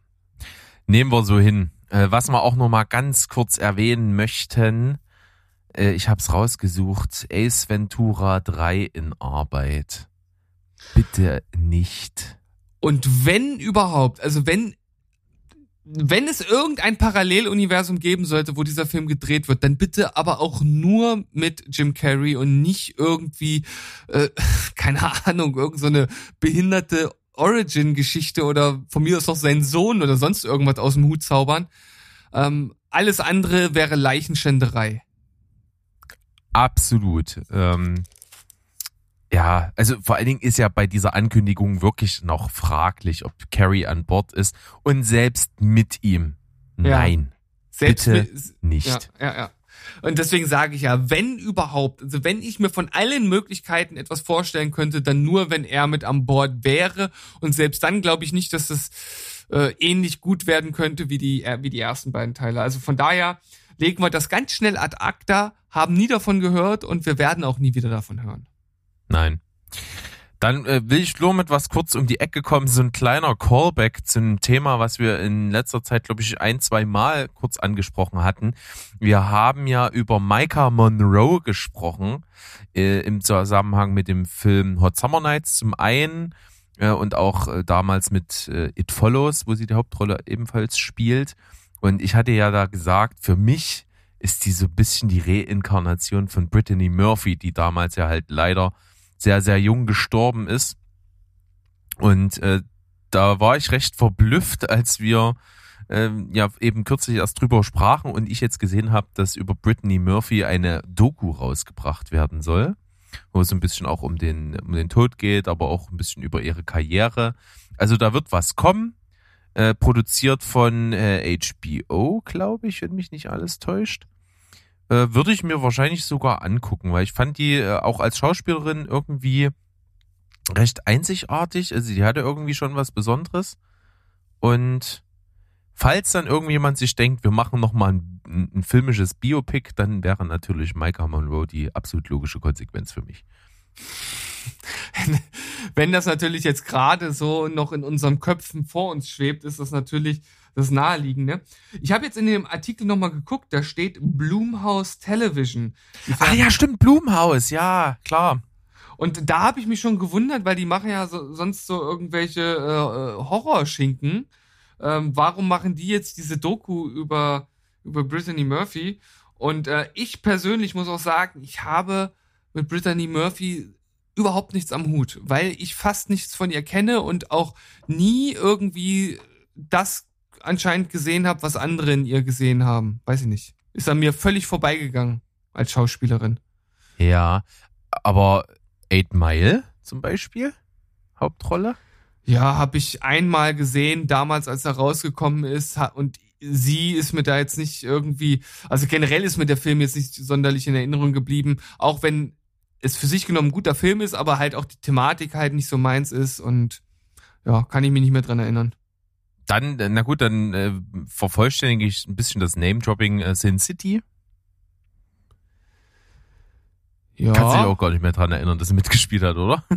nehmen wir so hin. Äh, was wir auch noch mal ganz kurz erwähnen möchten, äh, ich habe es rausgesucht, Ace Ventura 3 in Arbeit. Bitte nicht. Und wenn überhaupt, also wenn wenn es irgendein Paralleluniversum geben sollte, wo dieser Film gedreht wird, dann bitte aber auch nur mit Jim Carrey und nicht irgendwie, äh, [LAUGHS] keine Ahnung, irgendeine so behinderte Origin-Geschichte oder von mir aus noch sein Sohn oder sonst irgendwas aus dem Hut zaubern. Ähm, alles andere wäre Leichenschänderei. Absolut. Ähm, ja, also vor allen Dingen ist ja bei dieser Ankündigung wirklich noch fraglich, ob Carrie an Bord ist und selbst mit ihm. Nein. Ja. Selbst bitte mit, nicht. Ja, ja, ja. Und deswegen sage ich ja, wenn überhaupt, also wenn ich mir von allen Möglichkeiten etwas vorstellen könnte, dann nur, wenn er mit an Bord wäre. Und selbst dann glaube ich nicht, dass es äh, ähnlich gut werden könnte wie die, äh, wie die ersten beiden Teile. Also von daher legen wir das ganz schnell ad acta, haben nie davon gehört und wir werden auch nie wieder davon hören. Nein. Dann äh, will ich nur mit was kurz um die Ecke kommen, so ein kleiner Callback zu einem Thema, was wir in letzter Zeit, glaube ich, ein, zwei Mal kurz angesprochen hatten. Wir haben ja über Micah Monroe gesprochen, äh, im Zusammenhang mit dem Film Hot Summer Nights zum einen äh, und auch äh, damals mit äh, It Follows, wo sie die Hauptrolle ebenfalls spielt. Und ich hatte ja da gesagt, für mich ist die so ein bisschen die Reinkarnation von Brittany Murphy, die damals ja halt leider sehr, sehr jung gestorben ist. Und äh, da war ich recht verblüfft, [LAUGHS] als wir äh, ja eben kürzlich erst drüber sprachen und ich jetzt gesehen habe, dass über Brittany Murphy eine Doku rausgebracht werden soll, wo es ein bisschen auch um den, um den Tod geht, aber auch ein bisschen über ihre Karriere. Also da wird was kommen. Äh, produziert von äh, HBO, glaube ich, wenn mich nicht alles täuscht. Äh, würde ich mir wahrscheinlich sogar angucken, weil ich fand die äh, auch als Schauspielerin irgendwie recht einzigartig. Also die hatte irgendwie schon was Besonderes. Und falls dann irgendjemand sich denkt, wir machen noch mal ein, ein filmisches Biopic, dann wäre natürlich Micah Monroe die absolut logische Konsequenz für mich. [LAUGHS] Wenn das natürlich jetzt gerade so noch in unseren Köpfen vor uns schwebt, ist das natürlich das Naheliegende. Ich habe jetzt in dem Artikel nochmal geguckt, da steht Blumhouse Television. Ach ja, stimmt, Blumhaus, ja, klar. Und da habe ich mich schon gewundert, weil die machen ja so, sonst so irgendwelche äh, Horrorschinken. Ähm, warum machen die jetzt diese Doku über, über Brittany Murphy? Und äh, ich persönlich muss auch sagen, ich habe mit Brittany Murphy überhaupt nichts am Hut, weil ich fast nichts von ihr kenne und auch nie irgendwie das anscheinend gesehen habe, was andere in ihr gesehen haben. Weiß ich nicht. Ist an mir völlig vorbeigegangen als Schauspielerin. Ja, aber Eight Mile zum Beispiel, Hauptrolle? Ja, habe ich einmal gesehen, damals als er rausgekommen ist und sie ist mir da jetzt nicht irgendwie, also generell ist mir der Film jetzt nicht sonderlich in Erinnerung geblieben, auch wenn es für sich genommen ein guter Film ist, aber halt auch die Thematik halt nicht so meins ist und ja, kann ich mich nicht mehr dran erinnern. Dann, äh, na gut, dann äh, vervollständige ich ein bisschen das Name-Dropping äh, Sin City. Ja. Kannst dich auch gar nicht mehr dran erinnern, dass sie mitgespielt hat, oder? [LAUGHS]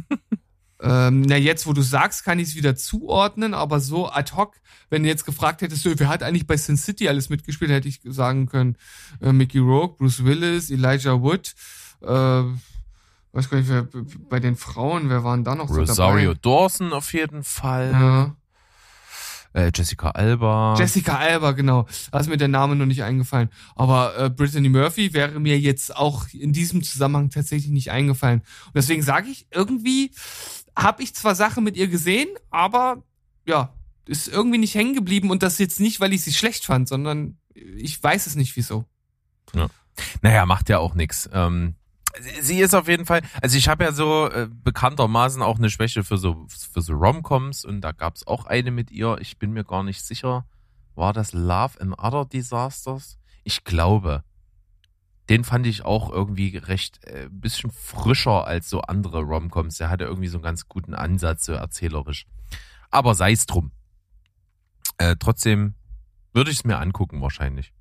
Ähm, na, jetzt, wo du sagst, kann ich es wieder zuordnen, aber so ad hoc, wenn du jetzt gefragt hättest, so, wer hat eigentlich bei Sin City alles mitgespielt, hätte ich sagen können, äh, Mickey Rourke, Bruce Willis, Elijah Wood, äh, weiß gar nicht, wer, bei den Frauen, wer waren da noch Rosario so Dawson auf jeden Fall. dabei? Ja. Äh, Jessica Alba. Jessica Alba, genau. Da ist mir der Name noch nicht eingefallen. Aber äh, Brittany Murphy wäre mir jetzt auch in diesem Zusammenhang tatsächlich nicht eingefallen. Und deswegen sage ich, irgendwie habe ich zwar Sachen mit ihr gesehen, aber ja, ist irgendwie nicht hängen geblieben und das jetzt nicht, weil ich sie schlecht fand, sondern ich weiß es nicht wieso. Naja, macht ja auch nix. Ähm, sie- ist auf jeden Fall, also ich habe ja so äh, bekanntermaßen auch eine Schwäche für so für so Romcoms und da gab's auch eine mit ihr. Ich bin mir gar nicht sicher, war das Love and Other Disasters? Ich glaube. Den fand ich auch irgendwie recht äh, bisschen frischer als so andere Romcoms. Der hatte irgendwie so einen ganz guten Ansatz, so erzählerisch. Aber sei es drum. Äh, trotzdem würde ich es mir angucken wahrscheinlich.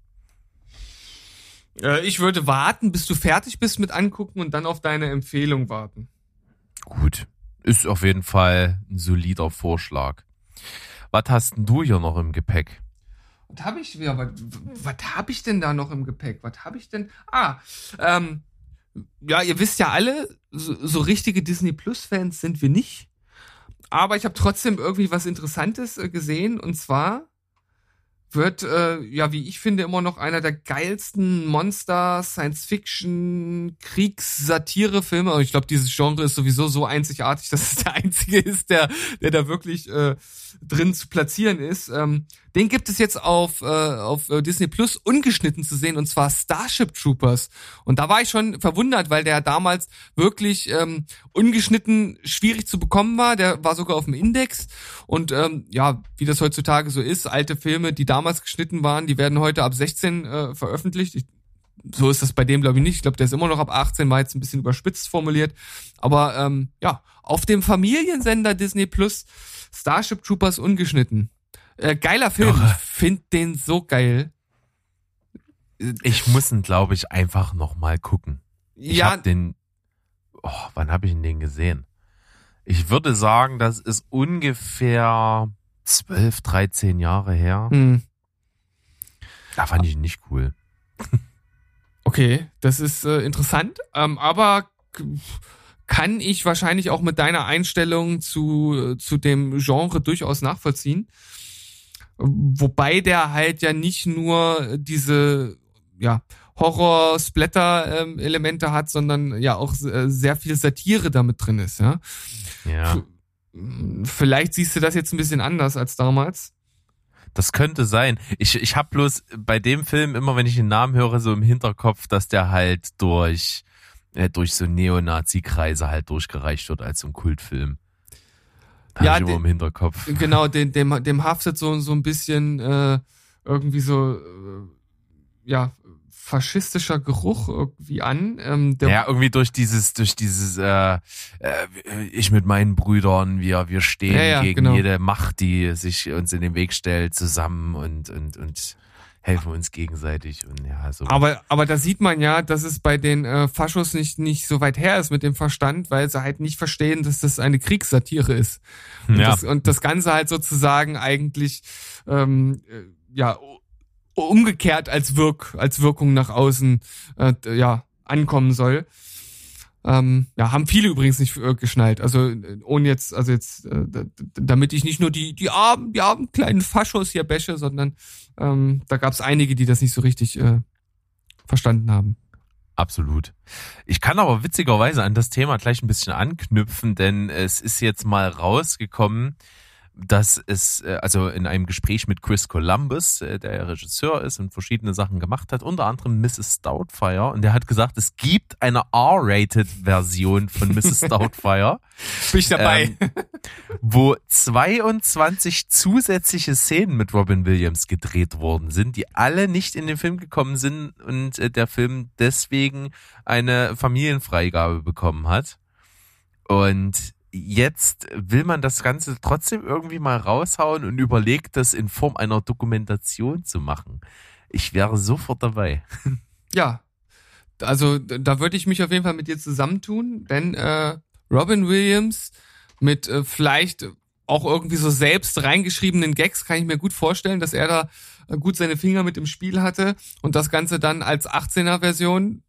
Äh, ich würde warten, bis du fertig bist mit angucken und dann auf deine Empfehlung warten. Gut. Ist auf jeden Fall ein solider Vorschlag. Was hast denn du hier noch im Gepäck? Was habe ich, ja, was, was habe ich denn da noch im Gepäck? Was habe ich denn? Ah, ähm, ja, ihr wisst ja alle, so, so richtige Disney Plus Fans sind wir nicht. Aber ich habe trotzdem irgendwie was Interessantes äh, gesehen und zwar wird, äh, ja, wie ich finde, immer noch einer der geilsten Monster, Science-Fiction, Kriegs-Satire-Filme. Und ich glaube, dieses Genre ist sowieso so einzigartig, [LAUGHS] dass es der einzige ist, der, der da wirklich äh, drin zu platzieren ist. Ähm, den gibt es jetzt auf, äh, auf äh, Disney Plus ungeschnitten zu sehen, und zwar Starship Troopers. Und da war ich schon verwundert, weil der damals wirklich ähm, ungeschnitten schwierig zu bekommen war. Der war sogar auf dem Index. Und ähm, ja, wie das heutzutage so ist, alte Filme, die damals geschnitten waren, die werden heute ab 16 äh, veröffentlicht. Ich, so ist das bei dem, glaube ich, nicht. Ich glaube, der ist immer noch ab 18, war jetzt ein bisschen überspitzt formuliert. Aber ähm, ja, auf dem Familiensender Disney Plus Starship Troopers ungeschnitten. Äh, geiler Film. Ich finde den so geil. Ich muss ihn, glaube ich, einfach noch mal gucken. Ich ja, hab den. Oh, wann habe ich ihn den gesehen? Ich würde sagen, das ist ungefähr 12, 13 Jahre her. hm, Da fand ich ihn nicht cool. okay, das ist äh, interessant. Ähm, aber kann ich wahrscheinlich auch mit deiner Einstellung zu, zu dem Genre durchaus nachvollziehen. Wobei der halt ja nicht nur diese, ja, Horror-Splatter-Elemente hat, sondern ja auch äh, sehr viel Satire damit drin ist, ja. Ja. Vielleicht siehst du das jetzt ein bisschen anders als damals. Das könnte sein. Ich, ich habe bloß bei dem Film immer, wenn ich den Namen höre, so im Hinterkopf, dass der halt durch, äh, durch so Neonazi-Kreise halt durchgereicht wird als so ein Kultfilm. Hab Ja, ich immer den- im Hinterkopf. Genau, dem, dem, dem haftet so, so ein bisschen äh, irgendwie so, äh, ja, faschistischer Geruch irgendwie an. Ähm, der, Ja, irgendwie durch dieses, durch dieses, äh, äh, ich mit meinen Brüdern, wir, wir stehen Ja, ja, gegen genau. jede Macht, die sich uns in den Weg stellt, zusammen und, und, und helfen uns gegenseitig und ja, so. Aber, aber da sieht man ja, dass es bei den äh, Faschos nicht, nicht so weit her ist mit dem Verstand, weil sie halt nicht verstehen, dass das eine Kriegssatire ist. Und, Ja. das, und das Ganze halt sozusagen eigentlich ähm, äh, ja umgekehrt als Wirk, als Wirkung nach außen äh, ja ankommen soll. Ähm, ja, haben viele übrigens nicht äh, geschnallt. Also äh, ohne jetzt, also jetzt, äh, damit ich nicht nur die die armen, die armen kleinen Faschos hier bäsche, sondern ähm, da gab es einige, die das nicht so richtig äh, verstanden haben. Absolut. Ich kann aber witzigerweise an das Thema gleich ein bisschen anknüpfen, denn es ist jetzt mal rausgekommen, dass es, äh, also in einem Gespräch mit Chris Columbus, äh, der ja Regisseur ist und verschiedene Sachen gemacht hat, unter anderem Mrs. Doubtfire, und der hat gesagt, es gibt eine R-Rated-Version von Mrs. [LAUGHS] Doubtfire, Bin ich dabei. Ähm, wo 22 zusätzliche Szenen mit Robin Williams gedreht worden sind, die alle nicht in den Film gekommen sind und äh, der Film deswegen eine Familienfreigabe bekommen hat. Und jetzt will man das Ganze trotzdem irgendwie mal raushauen und überlegt, das in Form einer Dokumentation zu machen. Ich wäre sofort dabei. [LAUGHS] Ja. Also da würde ich mich auf jeden Fall mit dir zusammentun, denn äh, Robin Williams mit äh, vielleicht auch irgendwie so selbst reingeschriebenen Gags kann ich mir gut vorstellen, dass er da äh, gut seine Finger mit im Spiel hatte und das Ganze dann als 18er Version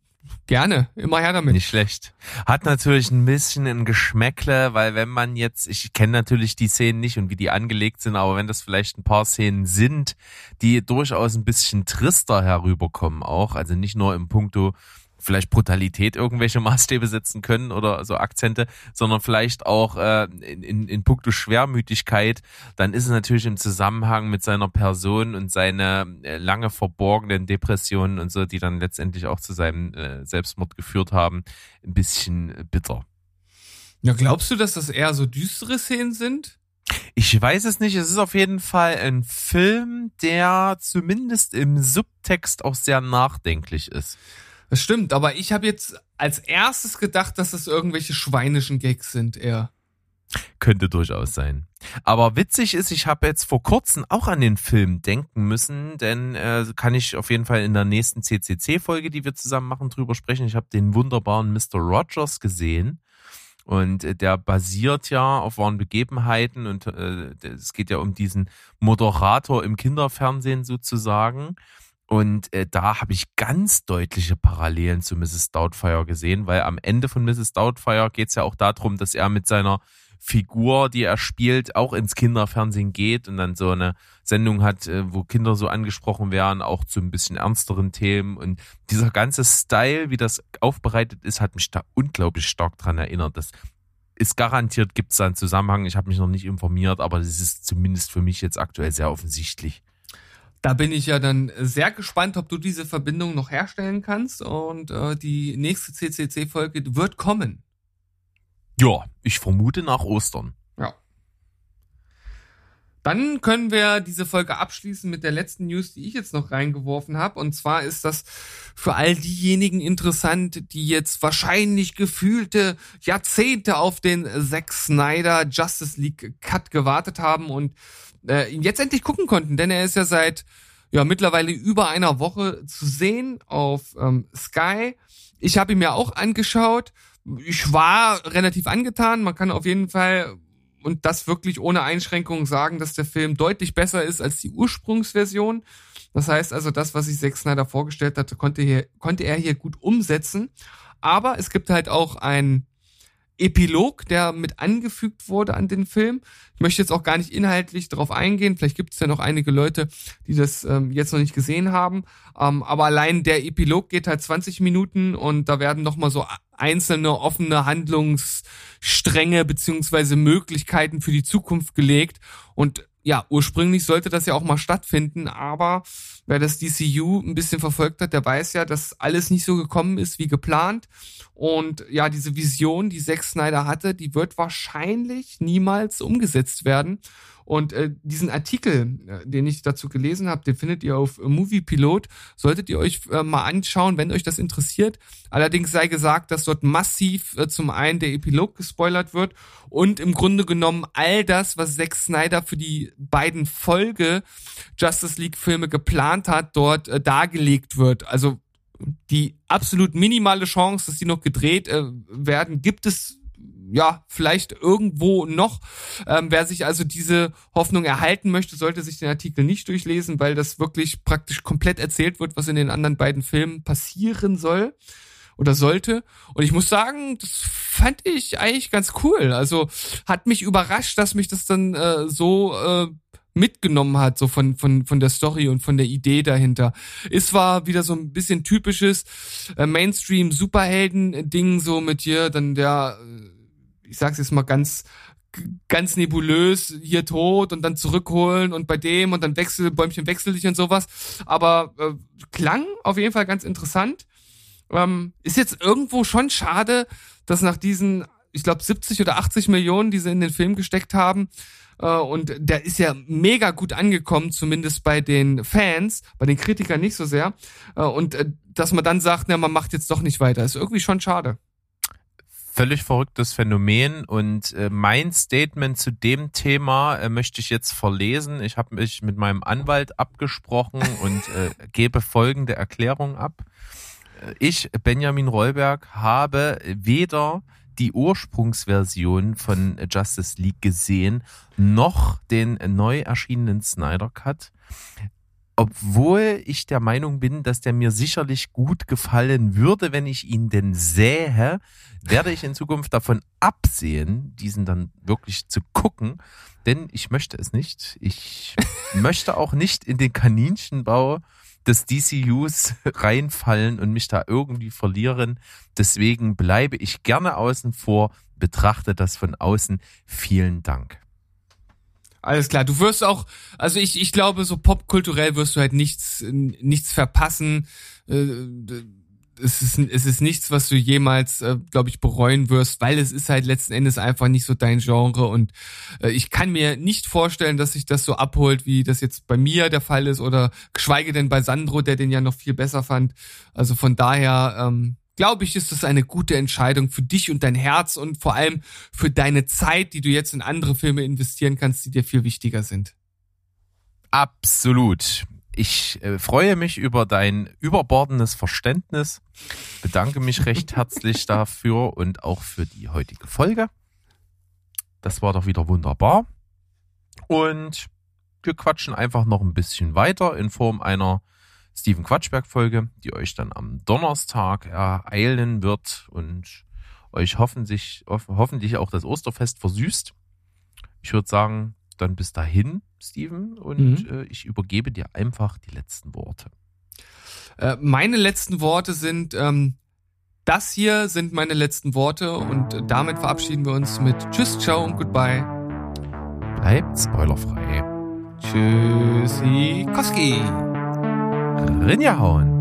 gerne, immer her damit. Nicht schlecht. Hat natürlich ein bisschen ein Geschmäckle, weil wenn man jetzt, ich kenne natürlich die Szenen nicht und wie die angelegt sind, aber wenn das vielleicht ein paar Szenen sind, die durchaus ein bisschen trister herüberkommen auch, also nicht nur im Punkto vielleicht Brutalität irgendwelche [LAUGHS] Maßstäbe setzen können oder so Akzente, sondern vielleicht auch äh, in, in, in puncto Schwermütigkeit, dann ist es natürlich im Zusammenhang mit seiner Person und seine äh, lange verborgenen Depressionen und so, die dann letztendlich auch zu seinem äh, Selbstmord geführt haben, ein bisschen bitter. Ja, glaubst du, dass das eher so düstere Szenen sind? Ich weiß es nicht. Es ist auf jeden Fall ein Film, der zumindest im Subtext auch sehr nachdenklich ist. Das stimmt, aber ich habe jetzt als erstes gedacht, dass das irgendwelche schweinischen Gags sind eher. Könnte durchaus sein. Aber witzig ist, ich habe jetzt vor kurzem auch an den Film denken müssen, denn äh, kann ich auf jeden Fall in der nächsten CCC-Folge, die wir zusammen machen, drüber sprechen. Ich habe den wunderbaren Mr. Rogers gesehen. Und äh, der basiert ja auf wahren Begebenheiten und äh, es geht ja um diesen Moderator im Kinderfernsehen sozusagen. Und äh, da habe ich ganz deutliche Parallelen zu Mrs. Doubtfire gesehen, weil am Ende von Mrs. Doubtfire geht es ja auch darum, dass er mit seiner Figur, die er spielt, auch ins Kinderfernsehen geht und dann so eine Sendung hat, äh, wo Kinder so angesprochen werden, auch zu ein bisschen ernsteren Themen. Und dieser ganze Style, wie das aufbereitet ist, hat mich da unglaublich stark dran erinnert. Das ist garantiert, gibt es da einen Zusammenhang. Ich habe mich noch nicht informiert, aber das ist zumindest für mich jetzt aktuell sehr offensichtlich. Da bin ich ja dann sehr gespannt, ob du diese Verbindung noch herstellen kannst und äh, die nächste CCC-Folge wird kommen. Ja, ich vermute nach Ostern. Dann können wir diese Folge abschließen mit der letzten News, die ich jetzt noch reingeworfen habe. Und zwar ist das für all diejenigen interessant, die jetzt wahrscheinlich gefühlte Jahrzehnte auf den Zack Snyder Justice League Cut gewartet haben und äh, ihn jetzt endlich gucken konnten, denn er ist ja seit ja mittlerweile über einer Woche zu sehen auf ähm, Sky. Ich habe ihn mir auch angeschaut. Ich war relativ angetan. Man kann auf jeden Fall und das wirklich ohne Einschränkungen sagen, dass der Film deutlich besser ist als die Ursprungsversion. Das heißt also, das, was sich Zack Snyder vorgestellt hatte, konnte, hier, konnte er hier gut umsetzen. Aber es gibt halt auch einen Epilog, der mit angefügt wurde an den Film. Ich möchte jetzt auch gar nicht inhaltlich darauf eingehen. Vielleicht gibt es ja noch einige Leute, die das ähm, jetzt noch nicht gesehen haben. Ähm, aber allein der Epilog geht halt 20 Minuten und da werden nochmal so einzelne offene Handlungsstränge beziehungsweise Möglichkeiten für die Zukunft gelegt. Und ja, ursprünglich sollte das ja auch mal stattfinden, aber wer das DCU ein bisschen verfolgt hat, der weiß ja, dass alles nicht so gekommen ist wie geplant. Und ja, diese Vision, die Zack Snyder hatte, die wird wahrscheinlich niemals umgesetzt werden. Und äh, diesen Artikel, äh, den ich dazu gelesen habe, den findet ihr auf Movie Pilot. Solltet ihr euch äh, mal anschauen, wenn euch das interessiert. Allerdings sei gesagt, dass dort massiv äh, zum einen der Epilog gespoilert wird und im Grunde genommen all das, was Zack Snyder für die beiden Folge Justice League Filme geplant hat, dort äh, dargelegt wird. Also die absolut minimale Chance, dass die noch gedreht äh, werden, gibt es ja, vielleicht irgendwo noch. Ähm, wer sich also diese Hoffnung erhalten möchte, sollte sich den Artikel nicht durchlesen, weil das wirklich praktisch komplett erzählt wird, was in den anderen beiden Filmen passieren soll oder sollte. Und ich muss sagen, das fand ich eigentlich ganz cool. Also hat mich überrascht, dass mich das dann äh, so äh, mitgenommen hat, so von, von, von der Story und von der Idee dahinter. Es war wieder so ein bisschen typisches äh, Mainstream-Superhelden-Ding, so mit hier dann der äh, ich sag's jetzt mal ganz ganz nebulös hier tot und dann zurückholen und bei dem und dann wechsel Bäumchen wechsel dich und sowas aber äh, klang auf jeden Fall ganz interessant ähm, ist jetzt irgendwo schon schade dass nach diesen ich glaube 70 oder 80 Millionen die sie in den Film gesteckt haben und der ist ja mega gut angekommen zumindest bei den Fans bei den Kritikern nicht so sehr äh, und äh, dass man dann sagt na man macht jetzt doch nicht weiter ist irgendwie schon schade völlig verrücktes Phänomen und äh, mein Statement zu dem Thema äh, möchte ich jetzt verlesen. Ich habe mich mit meinem Anwalt abgesprochen [LAUGHS] und äh, gebe folgende Erklärung ab. Äh, ich, Benjamin Rollberg, habe weder die Ursprungsversion von Justice League gesehen, noch den neu erschienenen Snyder Cut obwohl ich der Meinung bin, dass der mir sicherlich gut gefallen würde, wenn ich ihn denn sähe, werde ich in Zukunft davon absehen, diesen dann wirklich zu gucken, denn ich möchte es nicht. Ich [LAUGHS] möchte auch nicht in den Kaninchenbau des DCUs [LAUGHS] reinfallen und mich da irgendwie verlieren. Deswegen bleibe ich gerne außen vor, betrachte das von außen. Vielen Dank. Alles klar. Du wirst auch, also ich, ich glaube, so popkulturell wirst du halt nichts, nichts verpassen. Äh, es ist, es ist nichts, was du jemals, äh, glaube ich, bereuen wirst, weil es ist halt letzten Endes einfach nicht so dein Genre und äh, ich kann mir nicht vorstellen, dass sich das so abholt, wie das jetzt bei mir der Fall ist oder geschweige denn bei Sandro, der den ja noch viel besser fand. Also von daher, ähm, glaube ich, ist das eine gute Entscheidung für dich und dein Herz und vor allem für deine Zeit, die du jetzt in andere Filme investieren kannst, die dir viel wichtiger sind. Absolut. Ich äh, freue mich über dein überbordendes Verständnis, bedanke mich recht herzlich [LAUGHS] dafür und auch für die heutige Folge. Das war doch wieder wunderbar. Und wir quatschen einfach noch ein bisschen weiter in Form einer Steven Quatschberg-Folge, die euch dann am Donnerstag ereilen wird und euch hoffentlich, hoffentlich auch das Osterfest versüßt. Ich würde sagen, dann bis dahin, Steven, und mhm. äh, ich übergebe dir einfach die letzten Worte. Äh, meine letzten Worte sind, ähm, das hier sind meine letzten Worte und damit verabschieden wir uns mit Tschüss, Ciao und Goodbye. Bleibt spoilerfrei. Tschüssi, Koski. Rinjahauen.